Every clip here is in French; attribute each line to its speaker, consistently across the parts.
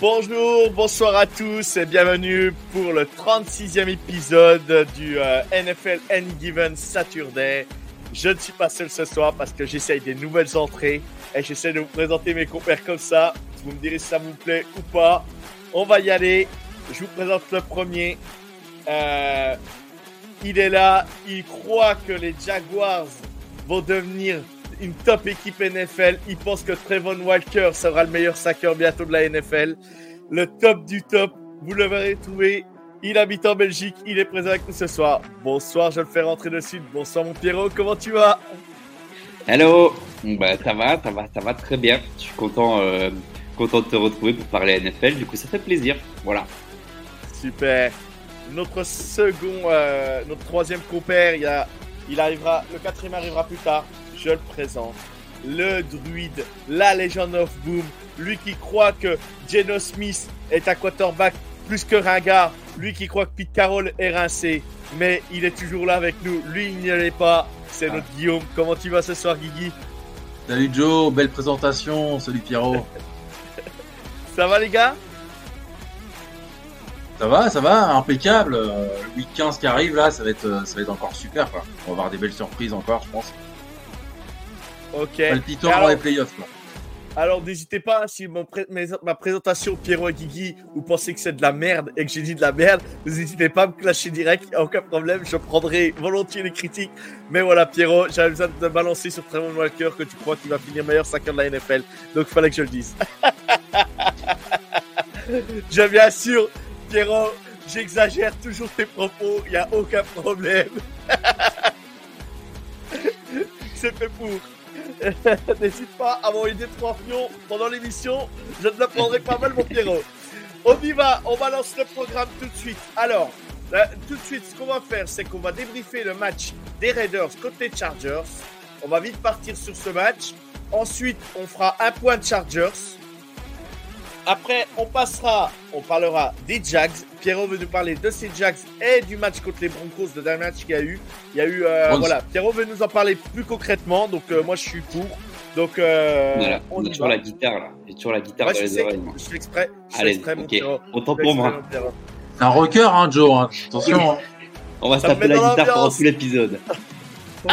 Speaker 1: Bonjour, bonsoir à tous et bienvenue pour le 36e épisode du euh, NFL Any Given Saturday. Je ne suis pas seul ce soir parce que j'essaye des nouvelles entrées et j'essaie de vous présenter mes compères comme ça. Vous me direz si ça vous plaît ou pas. On va y aller. Je vous présente le premier. Euh, il est là. Il croit que les Jaguars vont devenir une top équipe NFL. Il pense que Trevon Walker sera le meilleur sacker bientôt de la NFL. Le top du top, vous le verrez trouver. Il habite en Belgique, il est présent avec nous ce soir. Bonsoir, je le fais rentrer de suite. Bonsoir mon Pierrot, comment tu vas?
Speaker 2: Hello, bah, ça va, ça va, ça va très bien. Je suis content, euh, content de te retrouver pour parler NFL. Du coup, ça fait plaisir. Voilà.
Speaker 1: Super. Notre second, euh, notre troisième compère, il, a, il arrivera, le quatrième arrivera plus tard je le présente. Le druide, la Legend of Boom, lui qui croit que Geno Smith est un quarterback plus que ringard, lui qui croit que Pete Carroll est rincé, mais il est toujours là avec nous. Lui, il n'y allait pas. C'est notre Guillaume. Comment tu vas ce soir, Guigui?
Speaker 3: Salut Joe, belle présentation. Salut Pierrot.
Speaker 1: ça va, les gars?
Speaker 3: Ça va, ça va, impeccable. Le week 15 qui arrive là, ça va être, ça va être encore super. On va avoir des belles surprises encore, je pense.
Speaker 1: Ok.
Speaker 3: Palpitant alors, les playoffs.
Speaker 1: Alors n'hésitez pas, si mon ma présentation Pierrot et Guigui, vous pensez que c'est de la merde et que j'ai dit de la merde, n'hésitez pas à me clasher direct, aucun problème, je prendrai volontiers les critiques. Mais voilà Pierrot, j'avais besoin de balancer sur Trevor Walker que tu crois qu'il va finir meilleur 5 de la NFL, donc il fallait que je le dise. je bien sûr, Pierrot, j'exagère toujours tes propos, il n'y a aucun problème. c'est fait pour. N'hésite pas à m'envoyer des trois pions pendant l'émission. Je te le prendrai pas mal, mon Pierrot. On y va, on balance le programme tout de suite. Alors, tout de suite, ce qu'on va faire, c'est qu'on va débriefer le match des Raiders les Chargers. On va vite partir sur ce match. Ensuite, on fera un point de Chargers. Après, on passera, on parlera des Jags. Pierrot veut nous parler de ces Jags et du match contre les Broncos, le dernier match qu'il y a eu. Il y a eu, euh, voilà, Pierrot veut nous en parler plus concrètement, donc euh, moi je suis pour. Donc, euh,
Speaker 2: voilà, on, a toujours la guitare là. J'ai toujours la guitare dans les oreilles.
Speaker 1: Je fais exprès.
Speaker 2: Allez, ok. Autant pour moi.
Speaker 3: C'est un rocker, hein, Joe. Hein. Attention. Hein.
Speaker 2: on va se taper la guitare pendant tout l'épisode.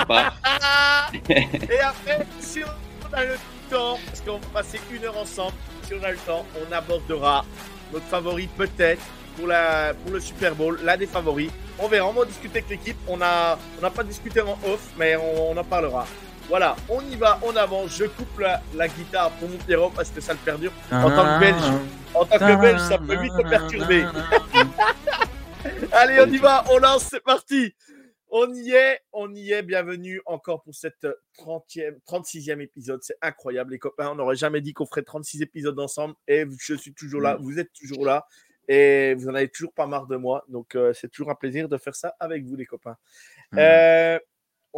Speaker 1: et après, si on a le temps, parce qu'on va passer une heure ensemble, si on a le temps, on abordera notre favori peut-être pour, la, pour le Super Bowl, l'un des favoris. On verra, on va discuter avec l'équipe. On n'a on pas discuté en off, mais on, en parlera. Voilà, on y va, on avance. Je coupe la, la guitare pour mon Pierrot parce que ça le perdure. En tant que Belge, en tant que Belge, ça peut vite te perturber. Allez, on y va, on lance, c'est parti. On y est, on y est. Bienvenue encore pour cette 30e, 36e épisode. C'est incroyable, les copains. On n'aurait jamais dit qu'on ferait 36 épisodes ensemble. Et je suis toujours là. Vous êtes toujours là. Et vous n'en avez toujours pas marre de moi. Donc, euh, c'est toujours un plaisir de faire ça avec vous, les copains. Euh,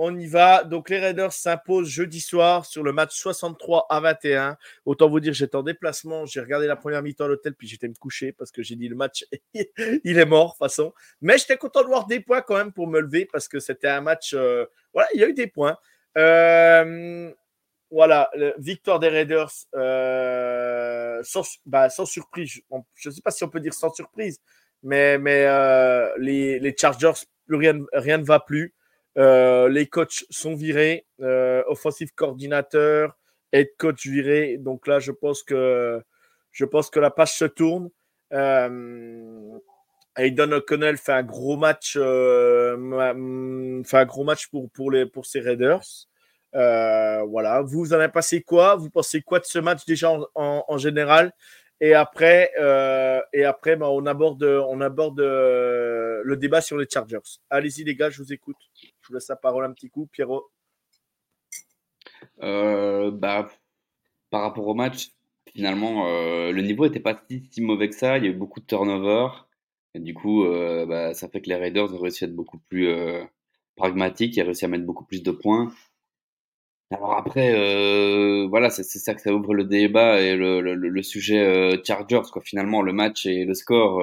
Speaker 1: on y va. Donc, les Raiders s'imposent jeudi soir sur le match 63 à 21. Autant vous dire, j'étais en déplacement. J'ai regardé la première mi-temps à l'hôtel, puis j'étais me coucher parce que j'ai dit le match, il est mort, de toute façon. Mais j'étais content de voir des points quand même pour me lever parce que c'était un match. Euh, voilà, il y a eu des points. Euh, voilà, victoire des Raiders euh, sans, bah, sans, surprise. Je ne sais pas si on peut dire sans surprise, mais, les, les, Chargers, plus rien ne va plus. Euh, les coachs sont virés, euh, offensive coordinateur, head coach viré. Donc là, je pense que la page se tourne. Euh, Aidan O'Connell fait un gros match, euh, match pour pour ses Raiders. Euh, voilà. Vous en avez passé quoi? Vous pensez quoi de ce match déjà en, général? Et après, bah, on aborde, on aborde le débat sur les Chargers. Allez-y les gars, je vous écoute. Laisse la parole un petit coup, Pierrot?
Speaker 2: Euh, bah, par rapport au match, finalement, euh, le niveau était pas si, mauvais que ça. Il y a eu beaucoup de turnover. Du coup, euh, bah, ça fait que les Raiders ont réussi à être beaucoup plus pragmatiques et réussi à mettre beaucoup plus de points. Alors après, voilà, c'est ça que ça ouvre le débat et le, sujet Chargers, quoi. Finalement, le match et le score,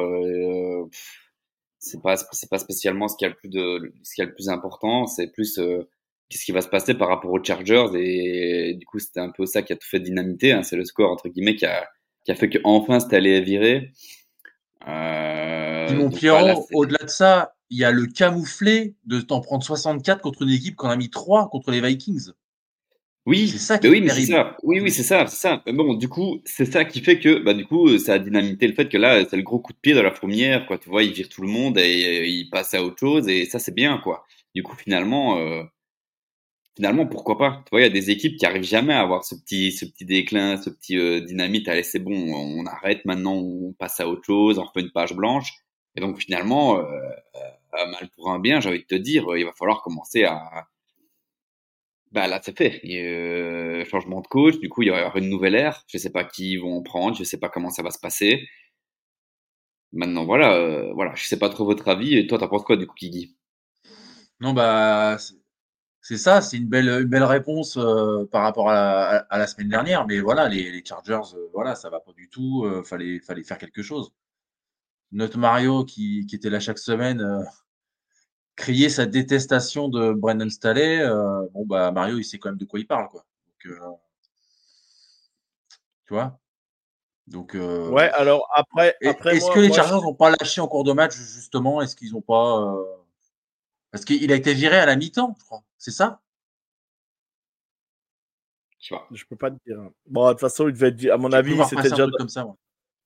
Speaker 2: c'est pas c'est pas spécialement ce qui a le plus de ce qui a le plus important. C'est plus euh, qu'est-ce qui va se passer par rapport aux Chargers et, du coup, c'était un peu ça qui a tout fait dynamiter. Hein. C'est le score entre guillemets qui a qui a fait que enfin c'était allé virer. Euh,
Speaker 3: mon
Speaker 2: voilà,
Speaker 3: au-delà de ça, il y a le camouflé de t'en prendre 64 contre une équipe qu'on a mis 3 contre les Vikings.
Speaker 2: Oui,
Speaker 3: C'est ça qui
Speaker 2: oui, mais c'est ça. Oui, oui, c'est ça, c'est ça. Bon, du coup, c'est ça qui fait que, bah, du coup, ça a dynamité le fait que là, c'est le gros coup de pied dans la fourmière, quoi. Tu vois, il vire tout le monde et euh, il passe à autre chose et ça, c'est bien, quoi. Du coup, finalement, euh, finalement, pourquoi pas? Tu vois, il y a des équipes qui arrivent jamais à avoir ce petit, ce petit déclin, ce petit euh, dynamite. Allez, c'est bon, on arrête maintenant, on passe à autre chose, on refait une page blanche. Et donc, finalement, euh, euh, mal pour un bien, j'ai envie de te dire, euh, il va falloir commencer à bah là, c'est fait. Il y a, euh, changement de coach, du coup, il y avoir une nouvelle ère. Je sais pas qui vont en prendre, je sais pas comment ça va se passer. Maintenant, voilà, euh, voilà, je sais pas trop votre avis. Et toi, t'en penses quoi du coup, Kiki?
Speaker 3: Non, bah, c'est- ça, c'est une belle, une belle réponse euh, par rapport à la, semaine dernière. Mais voilà, les, Chargers, euh, voilà, ça va pas du tout. euh, fallait, fallait faire quelque chose. Notre Mario, qui, qui était là chaque semaine, criait sa détestation de Brandon Staley. euh, bon, bah, Mario, il sait quand même de quoi il parle, quoi. Donc, euh, tu vois? Donc, euh,
Speaker 1: Ouais, alors après,
Speaker 3: Est-ce que les Chargers n'ont pas lâché en cours de match, justement? Est-ce qu'ils n'ont pas. euh, Parce qu'il a été viré à la mi-temps, je crois. C'est ça?
Speaker 2: Je sais pas.
Speaker 1: je peux pas te dire. Bon, de toute façon, il devait être, à mon avis, c'était déjà.
Speaker 3: comme ça. ouais.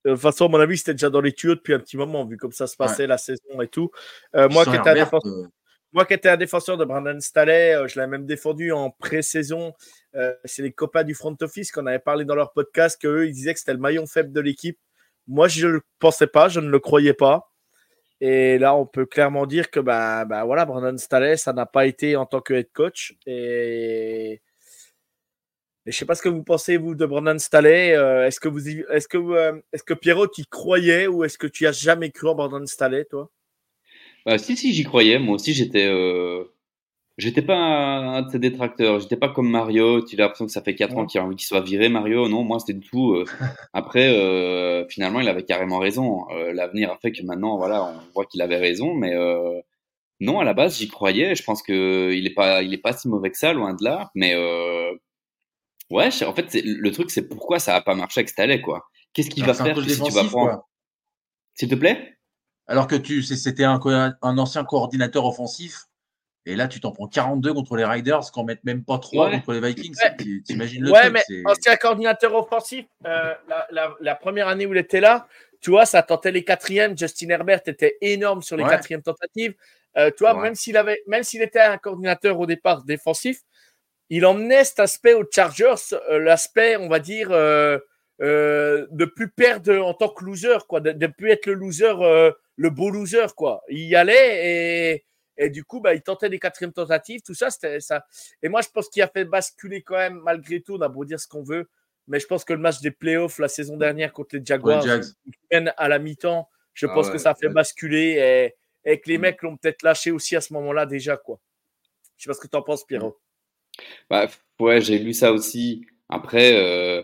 Speaker 1: De toute façon, à mon avis, c'était déjà dans les tuyaux depuis un petit moment, vu comme ça se passait la saison et tout. Euh, moi, qui
Speaker 3: Sans
Speaker 1: étais un
Speaker 3: Herbert,
Speaker 1: défenseur,
Speaker 3: euh,
Speaker 1: moi qui étais un défenseur de Brandon Staley, euh, je l'avais même défendu en pré-saison. Euh, c'est les copains du front office qu'on avait parlé dans leur podcast qu'eux, ils disaient que c'était le maillon faible de l'équipe. Moi, je ne le pensais pas, je ne le croyais pas. Et là, on peut clairement dire que bah, bah voilà, Brandon Staley, ça n'a pas été en tant que head coach. Et, et je sais pas ce que vous pensez, vous, de Brandon Staley. Euh, est-ce que vous, est-ce que, euh, est-ce que Pierrot, tu y croyais ou est-ce que tu as jamais cru en Brandon Staley, toi?
Speaker 2: Bah, si, si, j'y croyais. Moi aussi, j'étais. Euh... J'étais pas un de ses détracteurs. J'étais pas comme Mario. Tu as l'impression que ça fait 4 ans qu'il a envie qu'il soit viré, Mario. Non, moi, c'était du tout. euh, Après, finalement, il avait carrément raison. Euh, L'avenir a fait que maintenant, voilà, on voit qu'il avait raison. Mais non, à la base, j'y croyais. Je pense que il est pas, il est pas si mauvais que ça, loin de là. Mais ouais, en fait, c'est- le truc, c'est pourquoi ça a pas marché avec Staley, quoi. Qu'est-ce qu'il va faire si tu vas prendre. S'il te plaît?
Speaker 3: Alors que tu, c'est- c'était un, ancien coordinateur offensif. Et là, tu t'en prends 42 contre les Riders, qu'en mettent même pas 3
Speaker 2: Ouais.
Speaker 3: contre les Vikings.
Speaker 1: Ouais.
Speaker 3: T'imagines le
Speaker 1: ouais,
Speaker 3: truc
Speaker 1: mais ancien coordinateur offensif, euh, la, la- la première année où il était là, tu vois, ça tentait les quatrièmes. Justin Herbert était énorme sur les
Speaker 3: Ouais.
Speaker 1: quatrièmes tentatives. Euh, tu vois,
Speaker 3: Ouais.
Speaker 1: même s'il avait, même s'il était un coordinateur au départ défensif, il emmenait cet aspect aux Chargers, euh, l'aspect, on va dire, euh, euh, de plus perdre en tant que loser, quoi, de, de plus être le loser, euh, le beau loser, quoi. Il y allait et, et du coup, bah, il tentait des quatrièmes tentatives, tout ça, c'était ça. Et moi, je pense qu'il a fait basculer quand même, malgré tout, on a beau dire ce qu'on veut, mais je pense que le match des playoffs la saison dernière contre les Jaguars,
Speaker 3: Ouais,
Speaker 1: à la mi-temps, je
Speaker 2: Ah
Speaker 1: pense
Speaker 2: ouais,
Speaker 1: que ça a fait
Speaker 2: ouais.
Speaker 1: basculer et, et que les
Speaker 3: Mm.
Speaker 1: mecs l'ont peut-être lâché aussi à ce moment-là déjà, quoi. Je sais pas ce que tu en penses, Pierrot.
Speaker 2: Bah, ouais, j'ai lu ça aussi. Après, euh,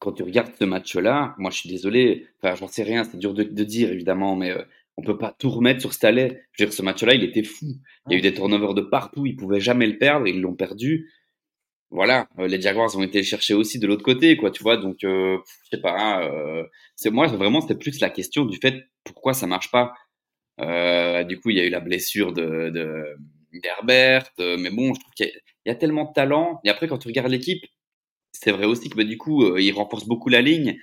Speaker 2: quand tu regardes ce match-là, moi je suis désolé, enfin j'en sais rien, c'est dur de, de dire évidemment, mais euh, on peut pas tout remettre sur Staley. Je veux dire, ce match-là, il était fou. Il y a eu des turnovers de partout, ils pouvaient jamais le perdre, ils l'ont perdu. Voilà, euh, les Jaguars ont été le chercher aussi de l'autre côté, quoi, tu vois. Donc, euh, je sais pas. euh, c'est moi vraiment, c'était plus la question du fait pourquoi ça marche pas. Du coup, il y a eu la blessure de de- d'Herbert, euh, mais bon, je trouve qu'il y, a- tellement de talent. Et après, quand tu regardes l'équipe, c'est vrai aussi que bah, du coup, euh, ils renforcent beaucoup la ligne.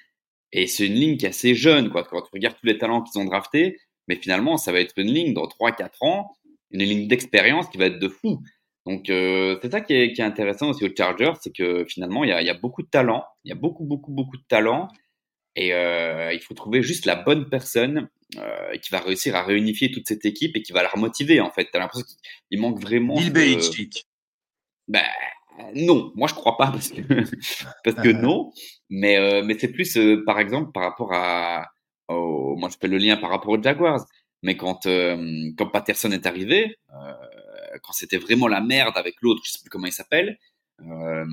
Speaker 2: Et c'est une ligne qui est assez jeune, quoi. Quand tu regardes tous les talents qu'ils ont draftés, mais finalement, ça va être une ligne dans 3-4 ans, une ligne d'expérience qui va être de fou. Donc c'est ça qui est, intéressant aussi aux Chargers, c'est que finalement il y, il y a, beaucoup de talent, il y a beaucoup beaucoup beaucoup de talent, et il faut trouver juste la bonne personne qui va réussir à réunifier toute cette équipe et qui va la remotiver en fait. T'as l'impression qu'il manque vraiment.
Speaker 3: Bill Belichick.
Speaker 2: Ben non, moi je crois pas parce que parce que non, mais mais c'est plus par exemple par rapport à moi je fais le lien par rapport aux Jaguars, mais quand quand Patterson est arrivé, quand c'était vraiment la merde avec l'autre, je sais plus comment il s'appelle, euh,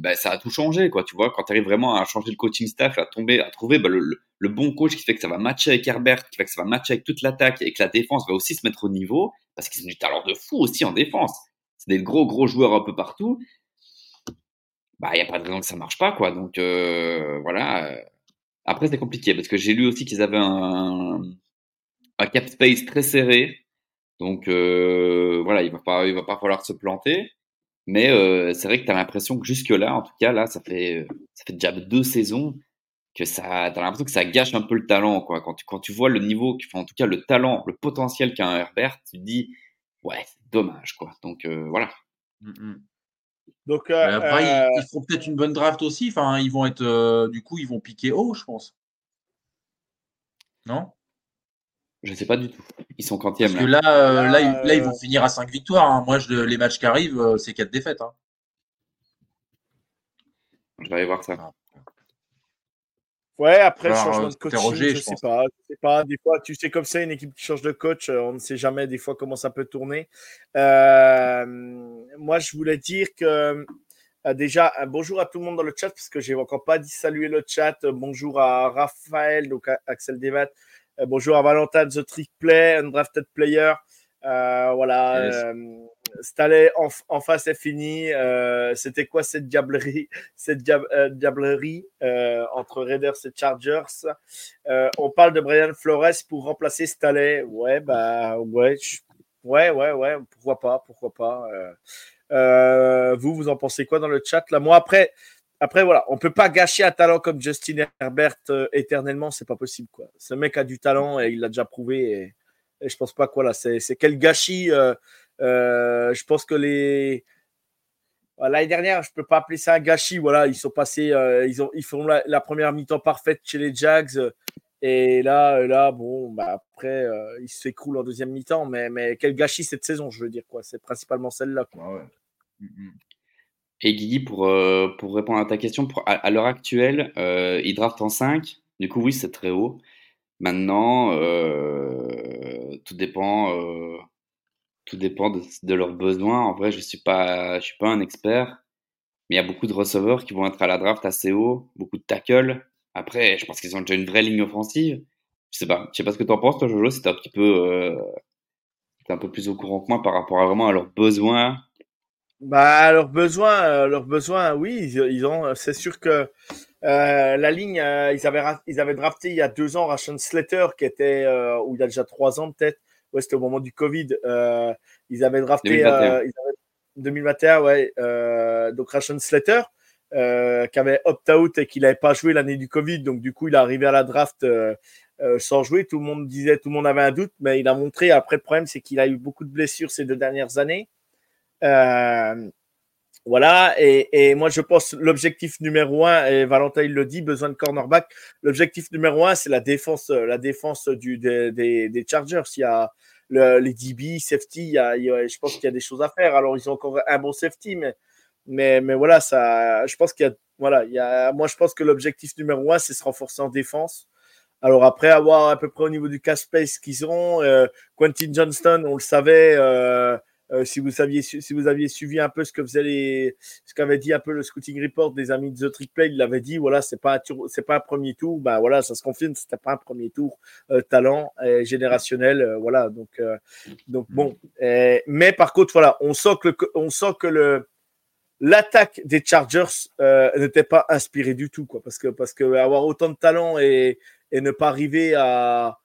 Speaker 2: ben, ça a tout changé, quoi. Tu vois, quand tu arrives vraiment à changer le coaching staff, à tomber, à trouver ben, le, bon coach qui fait que ça va matcher avec Herbert, qui fait que ça va matcher avec toute l'attaque et que la défense va aussi se mettre au niveau, parce qu'ils ont du talent de fou aussi en défense. C'est des gros gros joueurs un peu partout. Bah, il y a pas de raison que ça marche pas, quoi. Donc euh, voilà. Après, c'est compliqué parce que j'ai lu aussi qu'ils avaient un, cap space très serré. Donc euh, voilà, il va il va pas falloir se planter. Mais euh, c'est vrai que tu as l'impression que jusque-là, en tout cas, là, ça fait, ça fait déjà deux saisons que ça, tu as l'impression que ça gâche un peu le talent. Quoi. Quand, tu, quand tu vois le niveau, en tout cas le talent, le potentiel qu'a un Herbert, tu te dis, ouais, c'est dommage. Quoi. Donc euh, voilà.
Speaker 3: Mmh, mmh. Donc, euh, après, ils, feront peut-être une bonne draft aussi. Enfin, ils vont être, du coup, ils vont piquer haut, je pense. Non?
Speaker 2: Je ne sais pas du tout. Ils sont quantième.
Speaker 3: Parce que là, euh, là, là, ils vont finir à 5 victoires. Hein. Moi, je, les matchs qui arrivent, euh, c'est 4 défaites. Hein.
Speaker 2: Je vais aller voir ça. Ah.
Speaker 1: Ouais, après le changement de coaching, je, ne sais pas, sais pas. Des fois, tu sais comme ça, une équipe qui change de coach, euh, on ne sait jamais des fois comment ça peut tourner. moi, je voulais dire que déjà, un bonjour à tout le monde dans le chat, parce que j'ai encore pas dit saluer le chat. Bonjour à Raphaël, donc à Axel Devat, euh, bonjour à Valentin, The Trick Play, Undrafted Player. Euh, voilà. Yes. Euh, en, face est fini. C'était quoi cette diablerie, cette diablerie entre Raiders et Chargers? On parle de Brian Flores pour remplacer Staley. Ouais, bah ouais, ouais, ouais, ouais. Pourquoi pas, pourquoi pas. vous, vous en pensez quoi dans le chat là? Moi, après, après, voilà, on peut pas gâcher un talent comme Justin Herbert euh, éternellement, c'est pas possible. Quoi. Ce mec a du talent et il l'a déjà prouvé. Et, je pense pas quoi là, c'est quel gâchis. Euh, euh, je pense que les l'année dernière, je peux pas appeler ça un gâchis. Voilà, ils sont passés, ils ont, ils font la, première mi-temps parfaite chez les Jags. Et là, là, bon, bah après, ils s'écroulent en deuxième mi-temps. Mais, mais quel gâchis cette saison, je veux dire quoi. C'est principalement celle-là. Ah ouais. Mm,
Speaker 2: mm. Et Guigui, pour, euh, pour répondre à ta question, à, l'heure actuelle, euh, ils draftent en 5. Du coup, oui, c'est très haut. Maintenant, euh, tout dépend, euh, tout dépend de, leurs besoins. En vrai, je ne suis, pas, suis pas un expert, mais il y a beaucoup de receveurs qui vont être à la draft assez haut, beaucoup de tackles. Après, je pense qu'ils ont déjà une vraie ligne offensive. Je sais pas, je sais pas ce que tu en penses, toi, Jojo. C'était un petit peu, un peu plus au courant que moi par rapport à vraiment à leurs besoins
Speaker 1: bah, leurs besoins, euh, leurs besoins, oui, ils, ont. C'est sûr que euh, la ligne, euh, ils avaient ils avaient drafté il y a deux ans Ration Slater, qui était ou il y a déjà trois ans peut-être. Ouais, c'était au moment du Covid. ils avaient drafté 2021, 2021 ouais. donc Ration Slater, qui avait opt-out et qui n'avait pas joué l'année du Covid. Donc du coup, il est arrivé à la draft. sans jouer, tout le monde disait, tout le monde avait un doute, mais il a montré. Après, le problème, c'est qu'il a eu beaucoup de blessures ces deux dernières années. Euh, voilà, et, et, moi je pense l'objectif numéro un, et Valentin il le dit, besoin de cornerback. L'objectif numéro un, c'est la défense, la défense du, des, des, Chargers. Il y a le, les DB, safety, il y a, je pense qu'il y a des choses à faire. Alors ils ont encore un bon safety, mais, mais, mais voilà, ça, je pense qu'il y a, voilà, il y a, moi je pense que l'objectif numéro un, c'est se renforcer en défense. Alors après avoir à peu près au niveau du cash space qu'ils ont, euh, Quentin Johnston, on le savait. Euh, euh, si vous saviez, si vous aviez suivi un peu ce que faisait les, ce qu'avait dit un peu le scouting report des amis de The Trick Play, il l'avait dit, voilà, c'est pas c'est pas un premier tour, ben voilà, ça se confirme, c'était pas un premier tour euh, talent euh, générationnel, voilà, donc donc bon, mais par contre, voilà, on sent que le, on sent que le l'attaque des Chargers n'était pas inspirée du tout, quoi, parce que parce que avoir autant de talent et et ne pas arriver à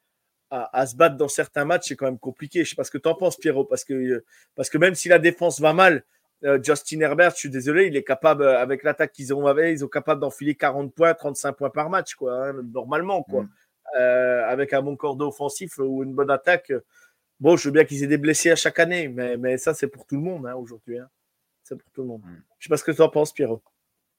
Speaker 1: à, se battre dans certains matchs, c'est quand même compliqué. Je sais pas ce que tu en penses, Pierrot, parce que, parce que même si la défense va mal, euh, Justin Herbert, je suis désolé, il est capable, euh, avec l'attaque qu'ils ont avec, ils sont capables d'enfiler 40 points, 35 points par match, quoi, hein, normalement, quoi. Mm. Euh, avec un bon corps offensif ou une bonne attaque. Bon, je veux bien qu'ils aient des blessés à chaque année, mais, mais ça, c'est pour tout le monde hein, aujourd'hui. Hein. C'est pour tout le monde.
Speaker 3: Mm.
Speaker 1: Je sais pas ce que tu en penses, Pierrot.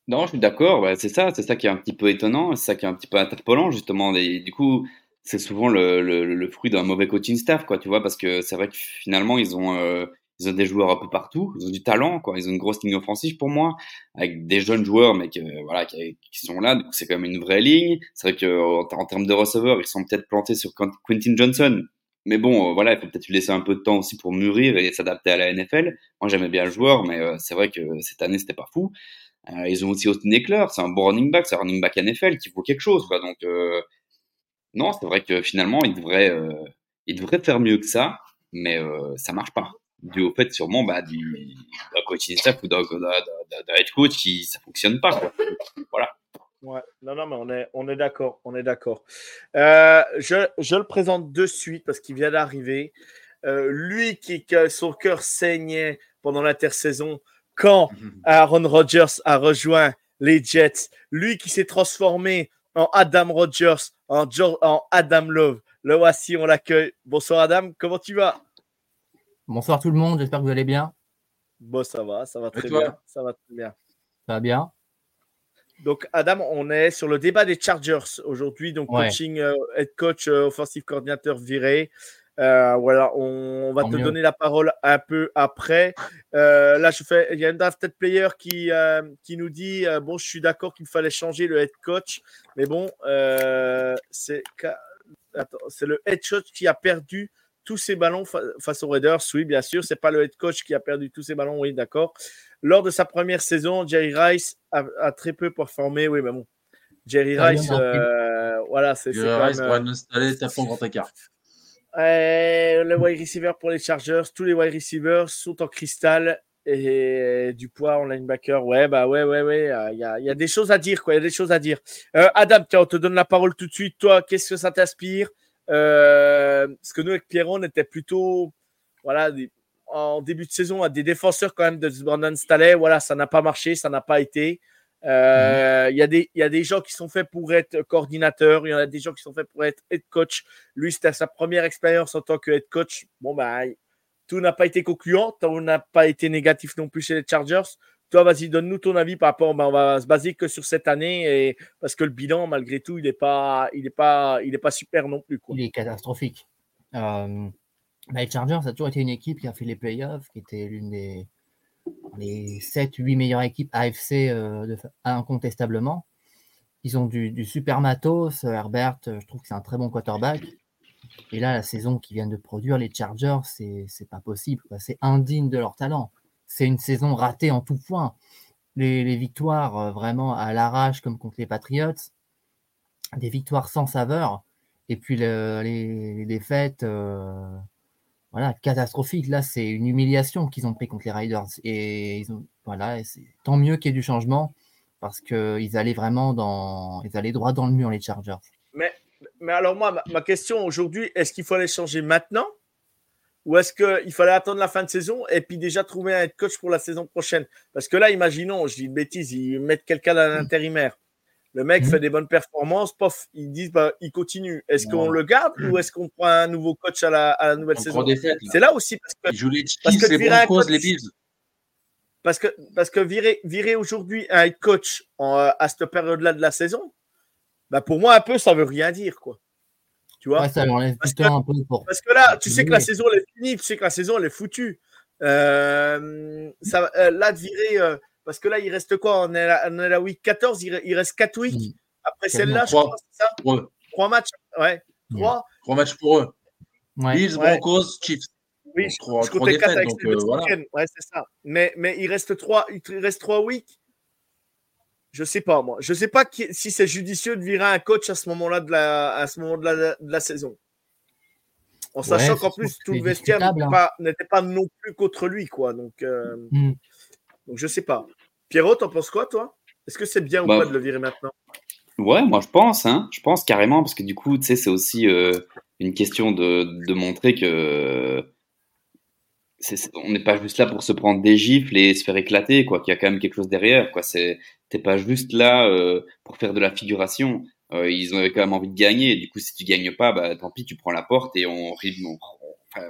Speaker 2: Non, je suis d'accord. ouais, c'est ça, c'est ça qui est un petit peu étonnant, c'est ça qui est un petit peu interpellant justement. Et du coup, c'est souvent le, le, le fruit d'un mauvais coaching staff, quoi, tu vois, parce que c'est vrai que finalement ils ont euh, ils ont des joueurs un peu partout, ils ont du talent, quoi. Ils ont une grosse ligne offensive pour moi, avec des jeunes joueurs, mais que, voilà, qui, sont là. Donc c'est quand même une vraie ligne. C'est vrai que en, en termes de receveurs, ils sont peut-être plantés sur Quentin Johnson. Mais bon, euh, voilà, il faut peut-être lui laisser un peu de temps aussi pour mûrir et s'adapter à la NFL. Moi, j'aimais bien le joueur, mais euh, c'est vrai que cette année, c'était pas fou. Euh, ils ont aussi Austin Eckler, c'est un bon running back, c'est un running back NFL qui vaut quelque chose, quoi. Donc, euh, non, c'est vrai que finalement, ils devraient, euh, ils devraient faire mieux que ça, mais euh, ça marche pas. Dû au fait, sûrement, bah, du, d'un coaching staff ou d'un, head coach qui, ça fonctionne pas, quoi. Voilà.
Speaker 1: Ouais, non, non, mais on est, on est d'accord, on est d'accord. Euh, je, je le présente de suite parce qu'il vient d'arriver. Euh, lui qui, que son cœur saignait pendant l'intersaison quand Aaron Rodgers a rejoint les Jets. Lui qui s'est transformé en Adam Rodgers, en, Adam Love. Le voici, on l'accueille. Bonsoir Adam, comment tu vas?
Speaker 4: Bonsoir tout le monde, j'espère que vous allez bien.
Speaker 1: Bon, ça va, ça va très bien. Ça va très bien.
Speaker 4: Ça va bien?
Speaker 1: Donc, Adam, on est sur le débat des Chargers aujourd'hui. Donc,
Speaker 4: Ouais.
Speaker 1: coaching, euh, head coach, euh, offensive coordinateur viré. Euh, voilà, on, on va
Speaker 4: Tant
Speaker 1: te
Speaker 4: mieux.
Speaker 1: donner la parole un peu après. Euh, là, je fais, il y a un drafted player qui, euh, qui nous dit euh, Bon, je suis d'accord qu'il fallait changer le head coach, mais bon, euh, c'est le head coach qui a perdu tous ses ballons fa- face aux Raiders. Oui, bien sûr, c'est pas le head coach qui a perdu tous ses ballons. Oui, d'accord. Lors de sa première saison, Jerry Rice a, a très peu performé. Oui, mais bon, Jerry
Speaker 4: Ah,
Speaker 1: Rice, euh, voilà, c'est quand
Speaker 3: reste,
Speaker 1: même, euh,
Speaker 3: Brandon Staley, tape grand écart.
Speaker 1: Euh, le wide receiver pour les Chargers, tous les wide receivers sont en cristal et du poids en linebacker. Ouais, bah ouais, ouais, ouais. euh, Il y, a, y a des choses à dire, quoi. Il y a des choses à dire. Euh, Adam, tiens, on te donne la parole tout de suite. Toi, qu'est-ce que ça t'inspire? Euh, Parce que nous, avec Pierron, on était plutôt, voilà, en début de saison, des défenseurs quand même de Brandon Staley. Voilà, ça n'a pas marché, ça n'a pas été. Euh, Il y, a des- il y a des gens qui sont faits pour être coordinateurs, il y en a des gens qui sont faits pour être head coach. Lui, c'était sa première expérience en tant que head coach. Bon, bah, tout n'a pas été concluant, tout n'a pas été négatif non plus chez les Chargers. Toi, vas-y, donne-nous ton avis par rapport. bah, on va se baser que sur cette année et parce que le bilan, malgré tout, il n'est pas, il est pas, il est pas super non plus. Quoi.
Speaker 4: Il est catastrophique. Euh, bah, les Chargers, ça a toujours été une équipe qui a fait les playoffs, qui était l'une des les 7-8 meilleures équipes AFC euh, incontestablement. Ils ont du, super matos. Herbert, euh, je trouve que c'est un très bon quarterback. Et là, la saison qu'ils viennent de produire, les Chargers, c'est pas possible. C'est indigne de leur talent. C'est une saison ratée en tout point. Les, victoires euh, vraiment à l'arrache, comme contre les Patriots, des victoires sans saveur. Et puis le- les, défaites, voilà, catastrophiques. Là, c'est une humiliation qu'ils ont pris contre les Riders. Et ils ont, voilà, tant mieux qu'il y ait du changement parce qu'ils allaient vraiment dans, ils allaient droit dans le mur les Chargers.
Speaker 1: Mais, mais alors, moi, ma, ma question aujourd'hui, est-ce qu'il fallait changer maintenant ou est-ce qu'il fallait attendre la fin de saison et puis déjà trouver un head coach pour la saison prochaine? Parce que là, imaginons, je dis une bêtise, ils mettent quelqu'un à l'intérimaire. Le mec
Speaker 4: Mhm.
Speaker 1: fait des bonnes performances, pof, ils disent bah, il continue. Est-ce qu'on le garde ou est-ce qu'on prend un nouveau coach à la, à la nouvelle saison? C'est là aussi parce que
Speaker 3: Ils jouent les
Speaker 1: parce que
Speaker 3: les
Speaker 1: virer un
Speaker 3: Broncos,
Speaker 1: coach-
Speaker 3: les Bills.
Speaker 1: Parce que, parce que virer, virer aujourd'hui un head coach en, euh, à cette période-là de la saison, bah pour moi, un peu, ça veut rien dire. quoi. Tu vois?
Speaker 4: Ouais, ça
Speaker 1: Parce que-
Speaker 4: un peu pour.
Speaker 1: Parce que là, tu sais que la saison, elle est finie, tu sais que la saison, elle est foutue. Euh, ça, euh, là, de virer, euh, parce que là, il reste quoi? On est, à la, on est à la week 14, il, re- il reste 4 weeks? Après celle-là, je
Speaker 3: Trois.
Speaker 1: crois, c'est ça?
Speaker 3: Pour eux.
Speaker 1: 3 matchs? Ouais,
Speaker 4: Mm.
Speaker 1: 3
Speaker 3: Trois matchs pour eux.
Speaker 4: Ouais.
Speaker 3: Bills,
Speaker 1: Ouais.
Speaker 3: Broncos, Chiefs.
Speaker 1: Oui,
Speaker 3: Donc,
Speaker 1: je,
Speaker 3: trois-
Speaker 1: je
Speaker 3: trois
Speaker 1: comptais 4
Speaker 3: défaites,
Speaker 1: avec
Speaker 3: donc,
Speaker 1: les
Speaker 3: euh, voilà.
Speaker 1: Ouais, c'est ça. Mais, mais il reste 3 il reste trois weeks? Je sais pas, moi. Je sais pas qui- si c'est judicieux de virer un coach à ce moment-là de la, à ce moment de la, de la saison. En sachant
Speaker 4: Ouais,
Speaker 1: qu'en plus, tout le vestiaire n'était
Speaker 4: hein.
Speaker 1: pas, n'était pas non plus contre lui, quoi. Donc, euh,
Speaker 4: Mm.
Speaker 1: Donc je sais pas. Pierrot, t'en penses quoi, toi? Est-ce que c'est bien ou
Speaker 2: Bah,
Speaker 1: pas de le virer maintenant?
Speaker 2: Ouais, moi je pense, hein, je pense carrément, parce que du coup, tu sais, c'est aussi euh, une question de, de montrer que c'est, c'est- on n'est pas juste là pour se prendre des gifles et se faire éclater, quoi, qu'il y a quand même quelque chose derrière, quoi. C'est, t'es pas juste là euh, pour faire de la figuration. Euh, ils ont quand même envie de gagner, et du coup, si tu gagnes pas, bah tant pis, tu prends la porte et on, rit- on, on- enfin,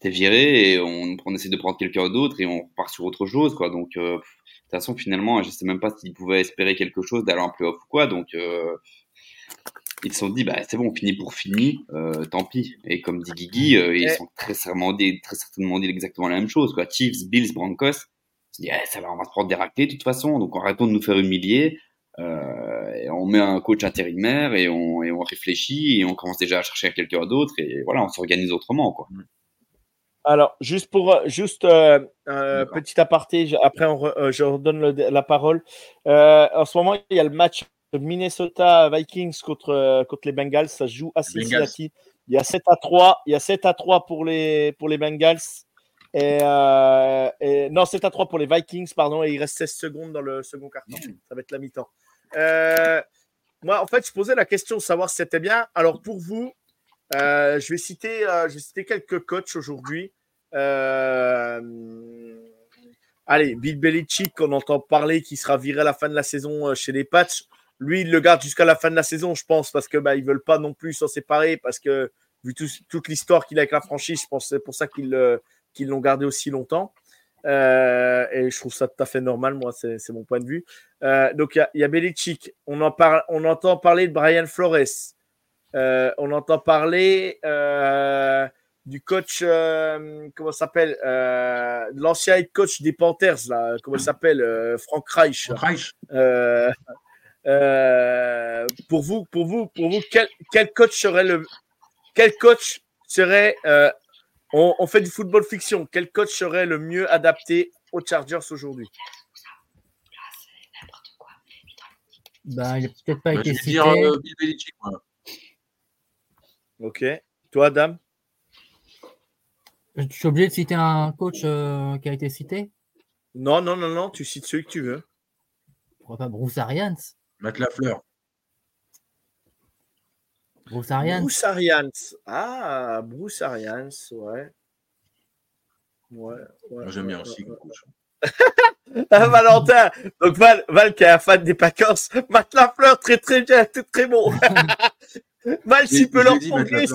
Speaker 2: t'es viré et on, on essaie de prendre quelqu'un d'autre et on part sur autre chose, quoi. Donc, euh, de toute façon, finalement, je sais même pas s'ils pouvaient espérer quelque chose d'aller en playoff ou quoi. Donc, euh, ils se sont dit, bah, c'est bon, on finit pour fini, euh, tant pis. Et comme dit Guigui, euh, ils sont très certainement, dit, très certainement dit exactement la même chose, quoi. Chiefs, Bills, Broncos. Ils se dit, eh, ça va, on va se prendre des raclés de toute façon, donc arrêtons de nous faire humilier. Euh, et on met un coach intérimaire et on, et on réfléchit et on commence déjà à chercher quelqu'un d'autre et voilà, on s'organise autrement, quoi.
Speaker 1: Alors, juste pour juste euh, euh, petit aparté, je- après on re- euh, je redonne le- la parole. Euh, en ce moment, il y a le match Minnesota Vikings contre, euh, contre les Bengals. Ça se joue à Cincinnati. Il y a 7 à 3. Il y a 7 à 3 pour les, pour les Bengals. Et, euh, et- non, 7 à 3 pour les Vikings, pardon. Et il reste 16 secondes dans le second carton. Ça va être la mi-temps. Euh, moi, en fait, je posais la question de savoir si c'était bien. Alors, pour vous, euh, je, vais citer, euh, je vais citer quelques coachs aujourd'hui. Euh, allez, Bill Belichick, on entend parler qu'il sera viré à la fin de la saison chez les Pats. Lui, il le garde jusqu'à la fin de la saison, je pense, parce que bah, ils veulent pas non plus s'en séparer, parce que vu tout- toute l'histoire qu'il a avec la franchise, je pense que c'est pour ça qu'ils qu'ils l'ont gardé aussi longtemps. Euh, et je trouve ça tout à fait normal, moi, c'est mon point de vue. Euh, donc, il y a, y a Belichick. On, en parle, on entend parler de Brian Flores. Euh, on entend parler euh, du coach, euh, comment ça s'appelle euh, L'ancien head coach des Panthers, là, comment il s'appelle euh, Frank Reich.
Speaker 3: Reich.
Speaker 1: Euh, euh, pour vous, pour vous, pour vous, quel, quel coach serait le, quel coach serait, euh, on, on fait du football fiction, quel coach serait le mieux adapté aux Chargers aujourd'hui?
Speaker 4: Ben, il n'a peut-être pas
Speaker 3: Bah,
Speaker 4: été cité.
Speaker 3: dire euh, Bill Belichick, moi.
Speaker 1: Ok. Toi, Adam?
Speaker 4: Je suis obligé de citer un coach euh, qui a été cité?
Speaker 1: Non, non, non, non. Tu cites celui que tu veux.
Speaker 4: Pourquoi pas Bruce Arians?
Speaker 3: Matt Lafleur.
Speaker 4: Bruce Arians
Speaker 1: Bruce Arians. Ah, Bruce Arians, ouais. Ouais. ouais
Speaker 3: Moi, j'aime bien
Speaker 1: ouais,
Speaker 3: aussi
Speaker 1: ouais,
Speaker 3: comme coach.
Speaker 1: Ah, Valentin. Donc, Val, Val qui est un fan des Packers. Matt Lafleur, très, très bien, très, très bon. Val, s'il peut l'envoyer,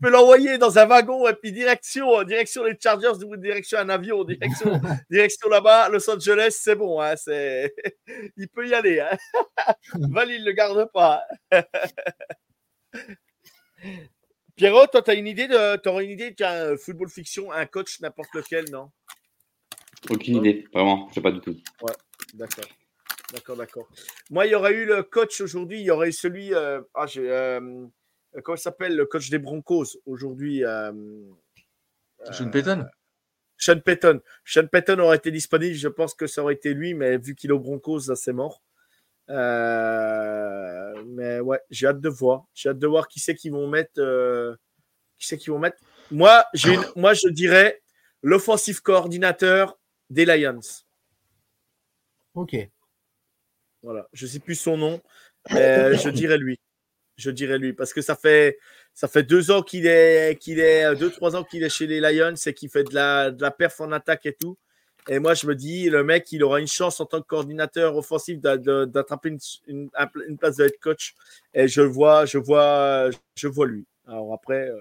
Speaker 1: peut l'envoyer dans un wagon et puis direction, direction les Chargers ou direction un avion, direction, direction là-bas, Los Angeles, c'est bon, hein, c'est, il peut y aller, hein. Val, il le garde pas. Pierrot, toi, t'as une idée de, t'aurais une idée d'un football fiction, un coach, n'importe lequel, non?
Speaker 2: Aucune idée, vraiment, je sais pas du tout.
Speaker 1: D'accord. D'accord, d'accord. Moi, il y aurait eu le coach aujourd'hui, il y aurait eu celui, euh, ah, j'ai, euh, comment il s'appelle, le coach des Broncos aujourd'hui. euh,
Speaker 3: Sean
Speaker 1: euh,
Speaker 3: Payton
Speaker 1: Sean Payton. Sean Payton aurait été disponible, je pense que ça aurait été lui, mais vu qu'il est aux Broncos, ça c'est mort. Euh, mais ouais, j'ai hâte de voir. J'ai hâte de voir qui c'est qu'ils vont mettre. euh, qui c'est qu'ils vont mettre. Moi, j'ai une- moi, je dirais l'offensive coordinateur des Lions.
Speaker 4: Ok.
Speaker 1: Voilà, je sais plus son nom, mais je dirais lui. Je dirais lui parce que ça fait ça fait deux ans qu'il est qu'il est deux trois ans qu'il est chez les Lions et qu'il fait de la de la perf en attaque et tout. Et moi je me dis le mec il aura une chance en tant que coordinateur offensif d'attraper une, une, place de head coach. Et je le vois je vois je vois lui. Alors après euh,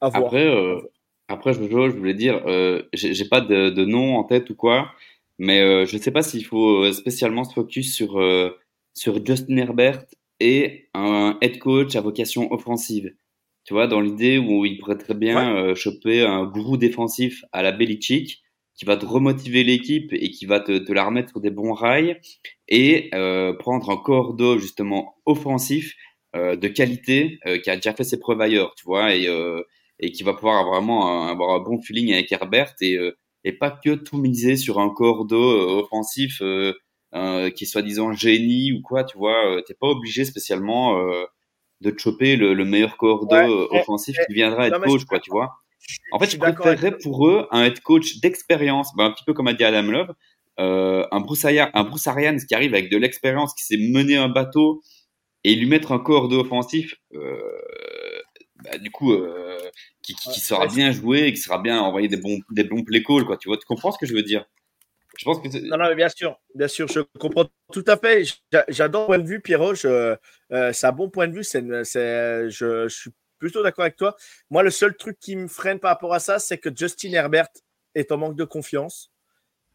Speaker 1: à voir.
Speaker 2: Après, euh, après je, voulais dire, euh, j'ai pas de, de nom en tête ou quoi, mais euh, je sais pas s'il faut euh, spécialement se focus sur, euh, sur Justin Herbert et un head coach à vocation offensive. Tu vois, dans l'idée où il pourrait très bien euh, choper un gourou défensif à la Belichick qui va te remotiver l'équipe et qui va te, te la remettre sur des bons rails et euh, prendre un cordeau justement offensif euh, de qualité euh, qui a déjà fait ses preuves ailleurs, tu vois, et, euh, et qui va pouvoir vraiment un- avoir un bon feeling avec Herbert et, euh, et pas que tout miser sur un cordeau euh, offensif euh, euh, qui est soi-disant génie ou quoi, tu vois, euh, t'es pas obligé spécialement euh, de te choper le, le meilleur cordeau
Speaker 1: Ouais,
Speaker 2: euh,
Speaker 1: eh,
Speaker 2: offensif
Speaker 1: eh,
Speaker 2: qui viendra être coach, quoi, tu vois. En fait, je préférerais pour eux un head coach d'expérience, ben, un petit peu comme a dit Adam Love, euh, un, Bruce Arians, un Bruce Arians qui arrive avec de l'expérience, qui sait mener un bateau et lui mettre un cordeau offensif, euh, bah, du coup, euh, qui, qui, qui saura
Speaker 1: Ouais.
Speaker 2: bien jouer et qui saura bien envoyer des bons, des bons play calls, quoi. Tu vois, tu comprends ce que je veux dire? Je pense que
Speaker 1: Non, non, mais bien sûr, bien sûr, je comprends tout à fait. J'a- J'adore le point de vue, Pierrot. Je- euh, c'est un bon point de vue. C'est, je, je suis plutôt d'accord avec toi. Moi, le seul truc qui me freine par rapport à ça, c'est que Justin Herbert est en manque de confiance.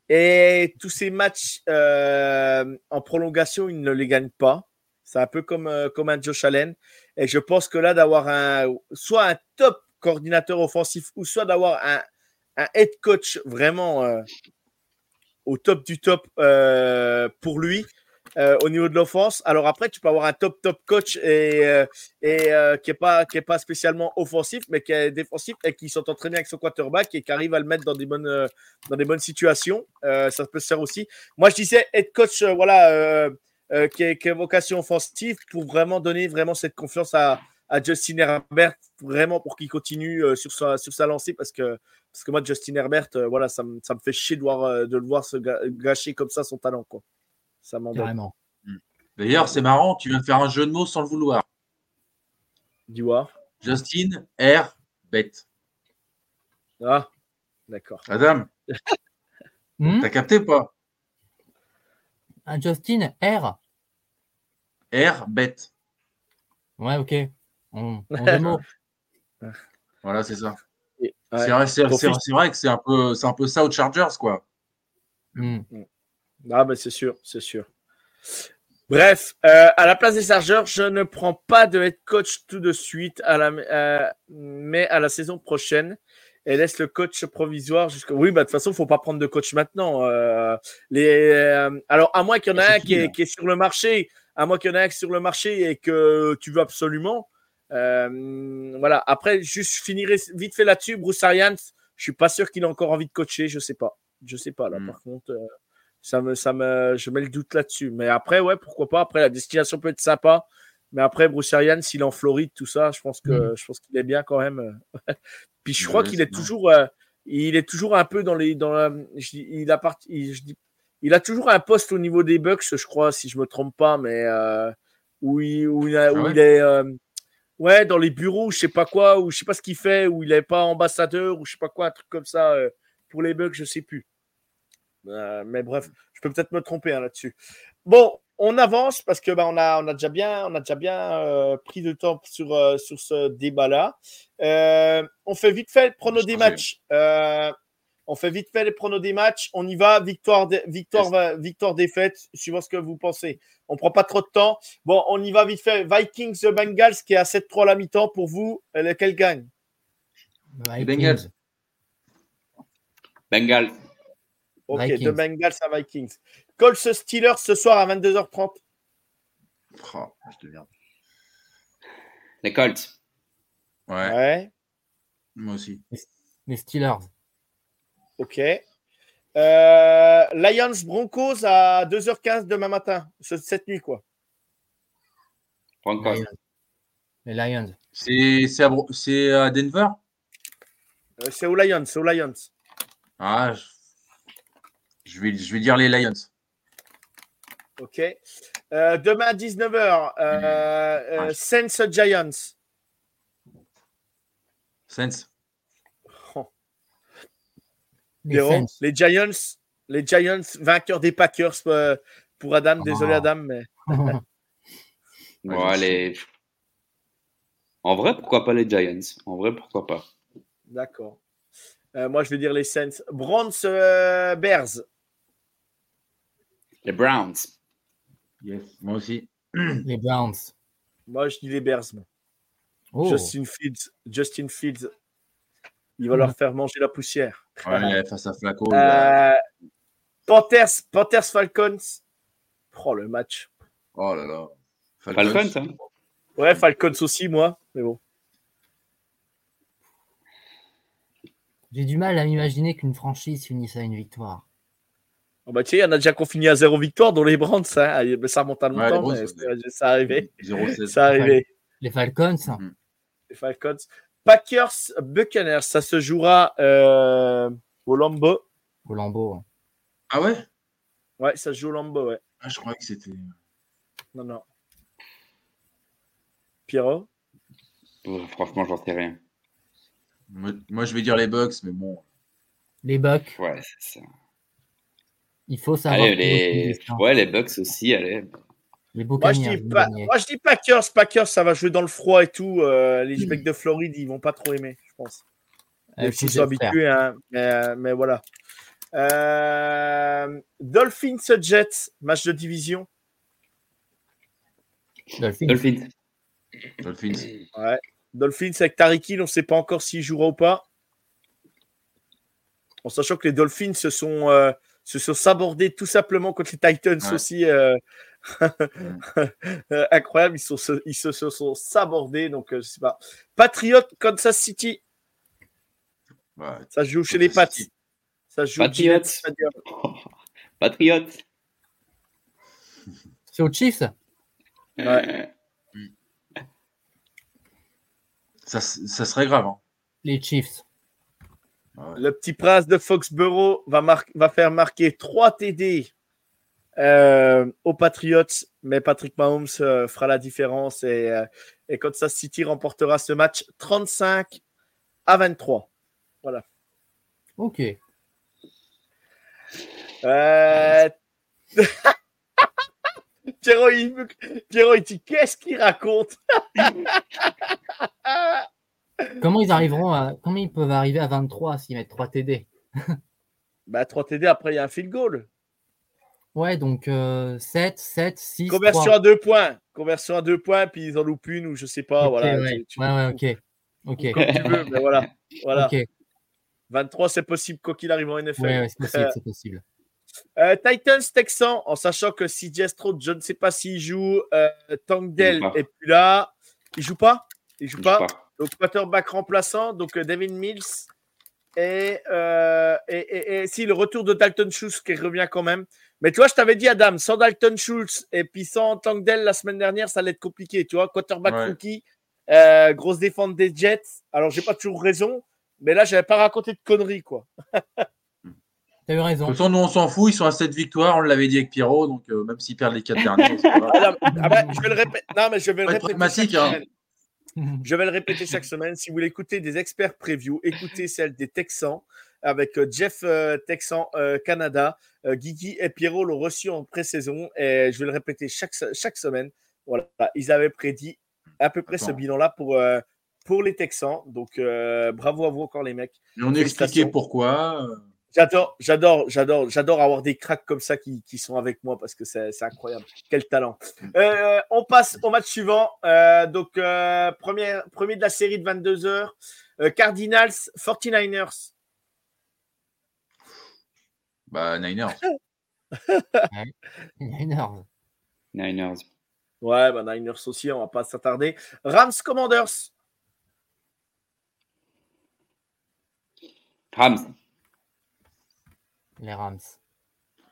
Speaker 1: Et tous ces matchs euh, en prolongation, il ne les gagne pas. C'est un peu comme, euh, comme un Josh Allen. Et je pense que là, d'avoir un, soit un top coordinateur offensif ou soit d'avoir un, head coach vraiment euh, au top du top euh, pour lui euh, au niveau de l'offense. Alors après, tu peux avoir un top top coach et, qui est pas pas spécialement offensif, mais qui est défensif et qui s'entend très bien avec son quarterback et qui arrive à le mettre dans des bonnes dans des bonnes situations. Ça peut se faire aussi. Moi, je disais head coach, voilà, euh, qui, a vocation offensive pour vraiment donner vraiment cette confiance à, à Justin Herbert, vraiment pour qu'il continue euh, sur sa sur sa lancée parce que parce que moi Justin Herbert, euh, voilà, ça me ça me fait chier de voir euh, de le voir se gâcher comme ça son talent quoi. Ça m'embête.
Speaker 4: Carrément.
Speaker 3: D'ailleurs, c'est marrant, tu viens de faire un jeu de mots sans le vouloir.
Speaker 1: Du voir.
Speaker 3: Justin R. Bête.
Speaker 1: Ah, d'accord.
Speaker 3: Adam,
Speaker 4: Hmm?
Speaker 3: t'as capté ou pas?
Speaker 4: Un Justin R.
Speaker 3: R. Bête.
Speaker 4: Ouais, ok. Mots.
Speaker 3: Voilà, c'est ça. C'est
Speaker 1: ouais.
Speaker 3: vrai, c'est- que c'est un, peu, c'est un peu ça aux Chargers, quoi.
Speaker 4: Hmm.
Speaker 1: Ah, ben c'est sûr, c'est sûr. Bref, euh, à la place des Chargers, je ne prends pas de head coach tout de suite, à la, euh, mais à la saison prochaine et laisse le coach provisoire jusqu'au. Oui, bah, de toute façon, il ne faut pas prendre de coach maintenant. euh, les, euh, Alors, à moins qu'il y en ait
Speaker 3: C'est
Speaker 1: un
Speaker 3: qui,
Speaker 1: est, qui est sur le marché, à moins qu'il y en ait un qui est sur le marché et que tu veux absolument. euh, voilà. Après, juste je finirai vite fait là-dessus. Bruce Arians, je suis pas sûr qu'il a encore envie de coacher. Je sais pas. Je sais pas là.
Speaker 3: Hmm.
Speaker 1: Par contre, euh, ça me, ça me, je mets le doute là-dessus. Mais après, ouais, pourquoi pas. Après, la destination peut être sympa. Mais après, Bruce Arians, s'il est en Floride, tout ça, je pense que, je pense qu'il est bien quand même. Puis je crois
Speaker 3: Ouais,
Speaker 1: qu'il est toujours, euh, il est toujours un peu dans les, dans la, je il a il, je dis- il a toujours un poste au niveau des Bucks, je crois, si je me trompe pas, mais euh, où il, où il, a- où
Speaker 3: Ah ouais?
Speaker 1: il est, euh, ouais, dans les bureaux, je sais pas quoi, ou je sais pas ce qu'il fait, où il est pas ambassadeur, ou je sais pas quoi, un truc comme ça pour les Bucks, je sais plus. Mais bref, je peux peut-être me tromper hein, là-dessus. Bon, on avance parce que bah, on a on a déjà bien on a déjà bien euh, pris de temps sur euh, sur ce débat-là. Euh, on fait vite fait le prono des matchs. Euh, on fait vite fait les pronos des matchs. On y va. Victoire, victoire, victoire, défaite, suivant ce que vous pensez. On prend pas trop de temps. Bon, on y va vite fait. Vikings The Bengals qui est à 7-3 à la mi-temps. Pour vous, lequel gagne?
Speaker 4: Vikings.
Speaker 3: Bengals.
Speaker 2: Bengal.
Speaker 1: Ok,
Speaker 4: Vikings.
Speaker 1: The Bengals à Vikings. Colts Steelers ce soir à 22h30.
Speaker 3: Oh, je te merde.
Speaker 2: Les Colts.
Speaker 3: Ouais,
Speaker 1: Ouais,
Speaker 3: moi aussi.
Speaker 4: Les Steelers.
Speaker 1: ok. Euh, Lions Broncos à 2h15 demain matin. Ce- Cette nuit, quoi.
Speaker 2: Broncos.
Speaker 4: Les Lions.
Speaker 3: C'est à, Denver?
Speaker 1: Euh, c'est aux Lions, c'est aux Lions.
Speaker 3: Ah, je... je vais, je vais dire les Lions.
Speaker 1: Ok. Euh, demain à 19h, euh, euh,
Speaker 3: Ah.
Speaker 1: Saints Giants.
Speaker 3: Saints.
Speaker 1: Oh,
Speaker 4: Les Saints.
Speaker 1: les Giants, les Giants vainqueurs des Packers euh, pour Adam. Désolé
Speaker 4: Ah.
Speaker 1: Adam, mais
Speaker 3: je
Speaker 2: les- En vrai, pourquoi pas les Giants? En vrai, pourquoi pas?
Speaker 1: D'accord. Euh, moi, je vais dire les Saints. Browns euh, Bears.
Speaker 2: Les Browns.
Speaker 3: Yes. Moi aussi.
Speaker 4: les Browns.
Speaker 1: Moi, je dis les Bears.
Speaker 4: Oh.
Speaker 1: Justin Fields. Justin Fields. Il va leur faire manger la poussière.
Speaker 3: Ouais, face à Flacco.
Speaker 1: Euh, Panthers, Panthers Falcons. Oh, le match.
Speaker 3: Oh là là.
Speaker 2: Falcons, hein
Speaker 1: Ouais, Falcons aussi, moi. Mais bon.
Speaker 4: J'ai du mal à m'imaginer qu'une franchise finisse à une victoire.
Speaker 1: Oh, bah, tu sais, il y en a déjà qu'on finit à zéro victoire, dont les Browns. Ça, ça remonte à
Speaker 3: Ouais,
Speaker 1: longtemps,
Speaker 3: les
Speaker 1: mais ça arrivait.
Speaker 3: 0-16.
Speaker 1: Ça arrivait.
Speaker 4: Les Falcons,
Speaker 1: Les Falcons. Packers, Buccaneers, ça se jouera euh, au Lambeau.
Speaker 4: au Lambeau.
Speaker 3: Ah ouais?
Speaker 1: Ouais, ça se joue au Lambeau, ouais.
Speaker 3: ah, Je croyais que c'était.
Speaker 1: Non, non. Pierrot?
Speaker 2: Pff, Franchement, j'en sais rien.
Speaker 3: Moi, moi, je vais dire les Bucks, mais bon.
Speaker 4: Les Bucks,
Speaker 2: Ouais, c'est ça.
Speaker 4: Il faut savoir.
Speaker 2: Allez, les... Ouais, les Bucks aussi, allez.
Speaker 4: Les
Speaker 1: Moi je, dis pas, moi, je dis Packers. Packers, ça va jouer dans le froid et tout. euh, les mecs de Floride, ils vont pas trop aimer, je pense.
Speaker 4: Euh,
Speaker 1: Même s'ils sont habitués, hein, mais, mais voilà. Euh, Dolphins Jets, match de division.
Speaker 4: Dolphins.
Speaker 2: Dolphins.
Speaker 3: Dolphins.
Speaker 1: Ouais. Dolphins avec Tariq Hill, on ne sait pas encore s'il jouera ou pas. En sachant que les Dolphins se sont, euh, se sont sabordés tout simplement contre les Titans
Speaker 3: Ouais.
Speaker 1: aussi. euh, euh, incroyable, ils, sont, se- ils se, se sont sabordés. Donc, euh, je sais pas. Patriot, Kansas City,
Speaker 3: Ouais.
Speaker 1: ça joue chez les Pats. Ça joue au
Speaker 2: Patriots.
Speaker 1: Stadium.
Speaker 2: Patriots.
Speaker 4: C'est aux Chiefs?
Speaker 1: Ouais.
Speaker 3: Ça, ça serait grave. hein.
Speaker 4: Les Chiefs.
Speaker 3: Ouais.
Speaker 1: Le petit prince de Foxborough va, mar- va faire marquer 3 TD euh, aux Patriots, mais Patrick Mahomes euh, fera la différence et, euh, et Kansas City remportera ce match 35 à 23.
Speaker 4: Ok.
Speaker 1: Euh... Pierrot, il, me- Pierrot, il dit qu'est-ce qu'il raconte?
Speaker 4: Comment ils arriveront à. Comment ils peuvent arriver à 23 s'ils mettent 3 TD
Speaker 1: bah, 3 TD, après il y a un field goal.
Speaker 4: Ouais, donc euh, 7, 7, 6.
Speaker 1: Conversion
Speaker 4: 3.
Speaker 1: à 2 points. Conversion à 2 points, puis ils en loupent une ou je sais pas. Voilà,
Speaker 4: ouais.
Speaker 1: tu- tu-
Speaker 4: ouais, ouais, ok. Ok.
Speaker 1: Comme tu veux, mais voilà. voilà.
Speaker 4: Ok.
Speaker 1: 23, c'est possible quoi qu'il arrive en NFL.
Speaker 4: Ouais, ouais, c'est possible, c'est possible.
Speaker 1: Euh, Titans Texans, en sachant que CJ Stroud, je ne sais pas s'il joue. Euh, Tank Dell
Speaker 2: Il joue pas.
Speaker 1: et puis là, il joue pas? Il joue pas?
Speaker 2: sais pas.
Speaker 1: Donc quarterback remplaçant, donc euh, Devin Mills et, euh, et, et- et si le retour de Dalton Schultz qui revient quand même. Mais tu vois, je t'avais dit Adam, sans Dalton Schultz et puis sans Tank Dell la semaine dernière, ça allait être compliqué. Tu vois, quarterback
Speaker 3: Ouais.
Speaker 1: rookie, euh, grosse défense des Jets. Alors j'ai pas toujours raison, mais là j'avais pas raconté de conneries quoi.
Speaker 4: T'as eu
Speaker 3: De
Speaker 4: raison.
Speaker 3: toute façon, nous, on s'en fout. Ils sont à 7 victoires. On l'avait dit avec Pierrot. Donc, euh, même s'ils perdent les 4 derniers.
Speaker 1: Ah, non, ah bah, je vais le répéter. Non, mais je vais le répéter.
Speaker 3: pragmatique, hein.
Speaker 1: Je vais le répéter chaque semaine. Si vous voulez écouter des experts preview, écoutez celle des Texans avec euh, Jeff euh, Texan euh, Canada. Euh, Guigui et Pierrot l'ont reçu en pré-saison et je vais le répéter chaque, chaque semaine. Voilà, ils avaient prédit à peu près ce bilan-là pour, euh, pour les Texans. Donc, bravo à vous encore, les mecs.
Speaker 3: Et on a expliqué pourquoi.
Speaker 1: J'adore, j'adore, j'adore, j'adore avoir des cracks comme ça qui, qui sont avec moi parce que c'est c'est incroyable. Quel talent. Euh, on passe au match suivant. Euh, donc, euh, premier, premier de la série de 22 heures. Euh, Cardinals, 49ers.
Speaker 3: Bah, Niners.
Speaker 4: Niners.
Speaker 2: Niners.
Speaker 1: Ouais, bah Niners aussi, on va pas s'attarder. Rams, Commanders.
Speaker 2: Rams.
Speaker 4: Les Rams.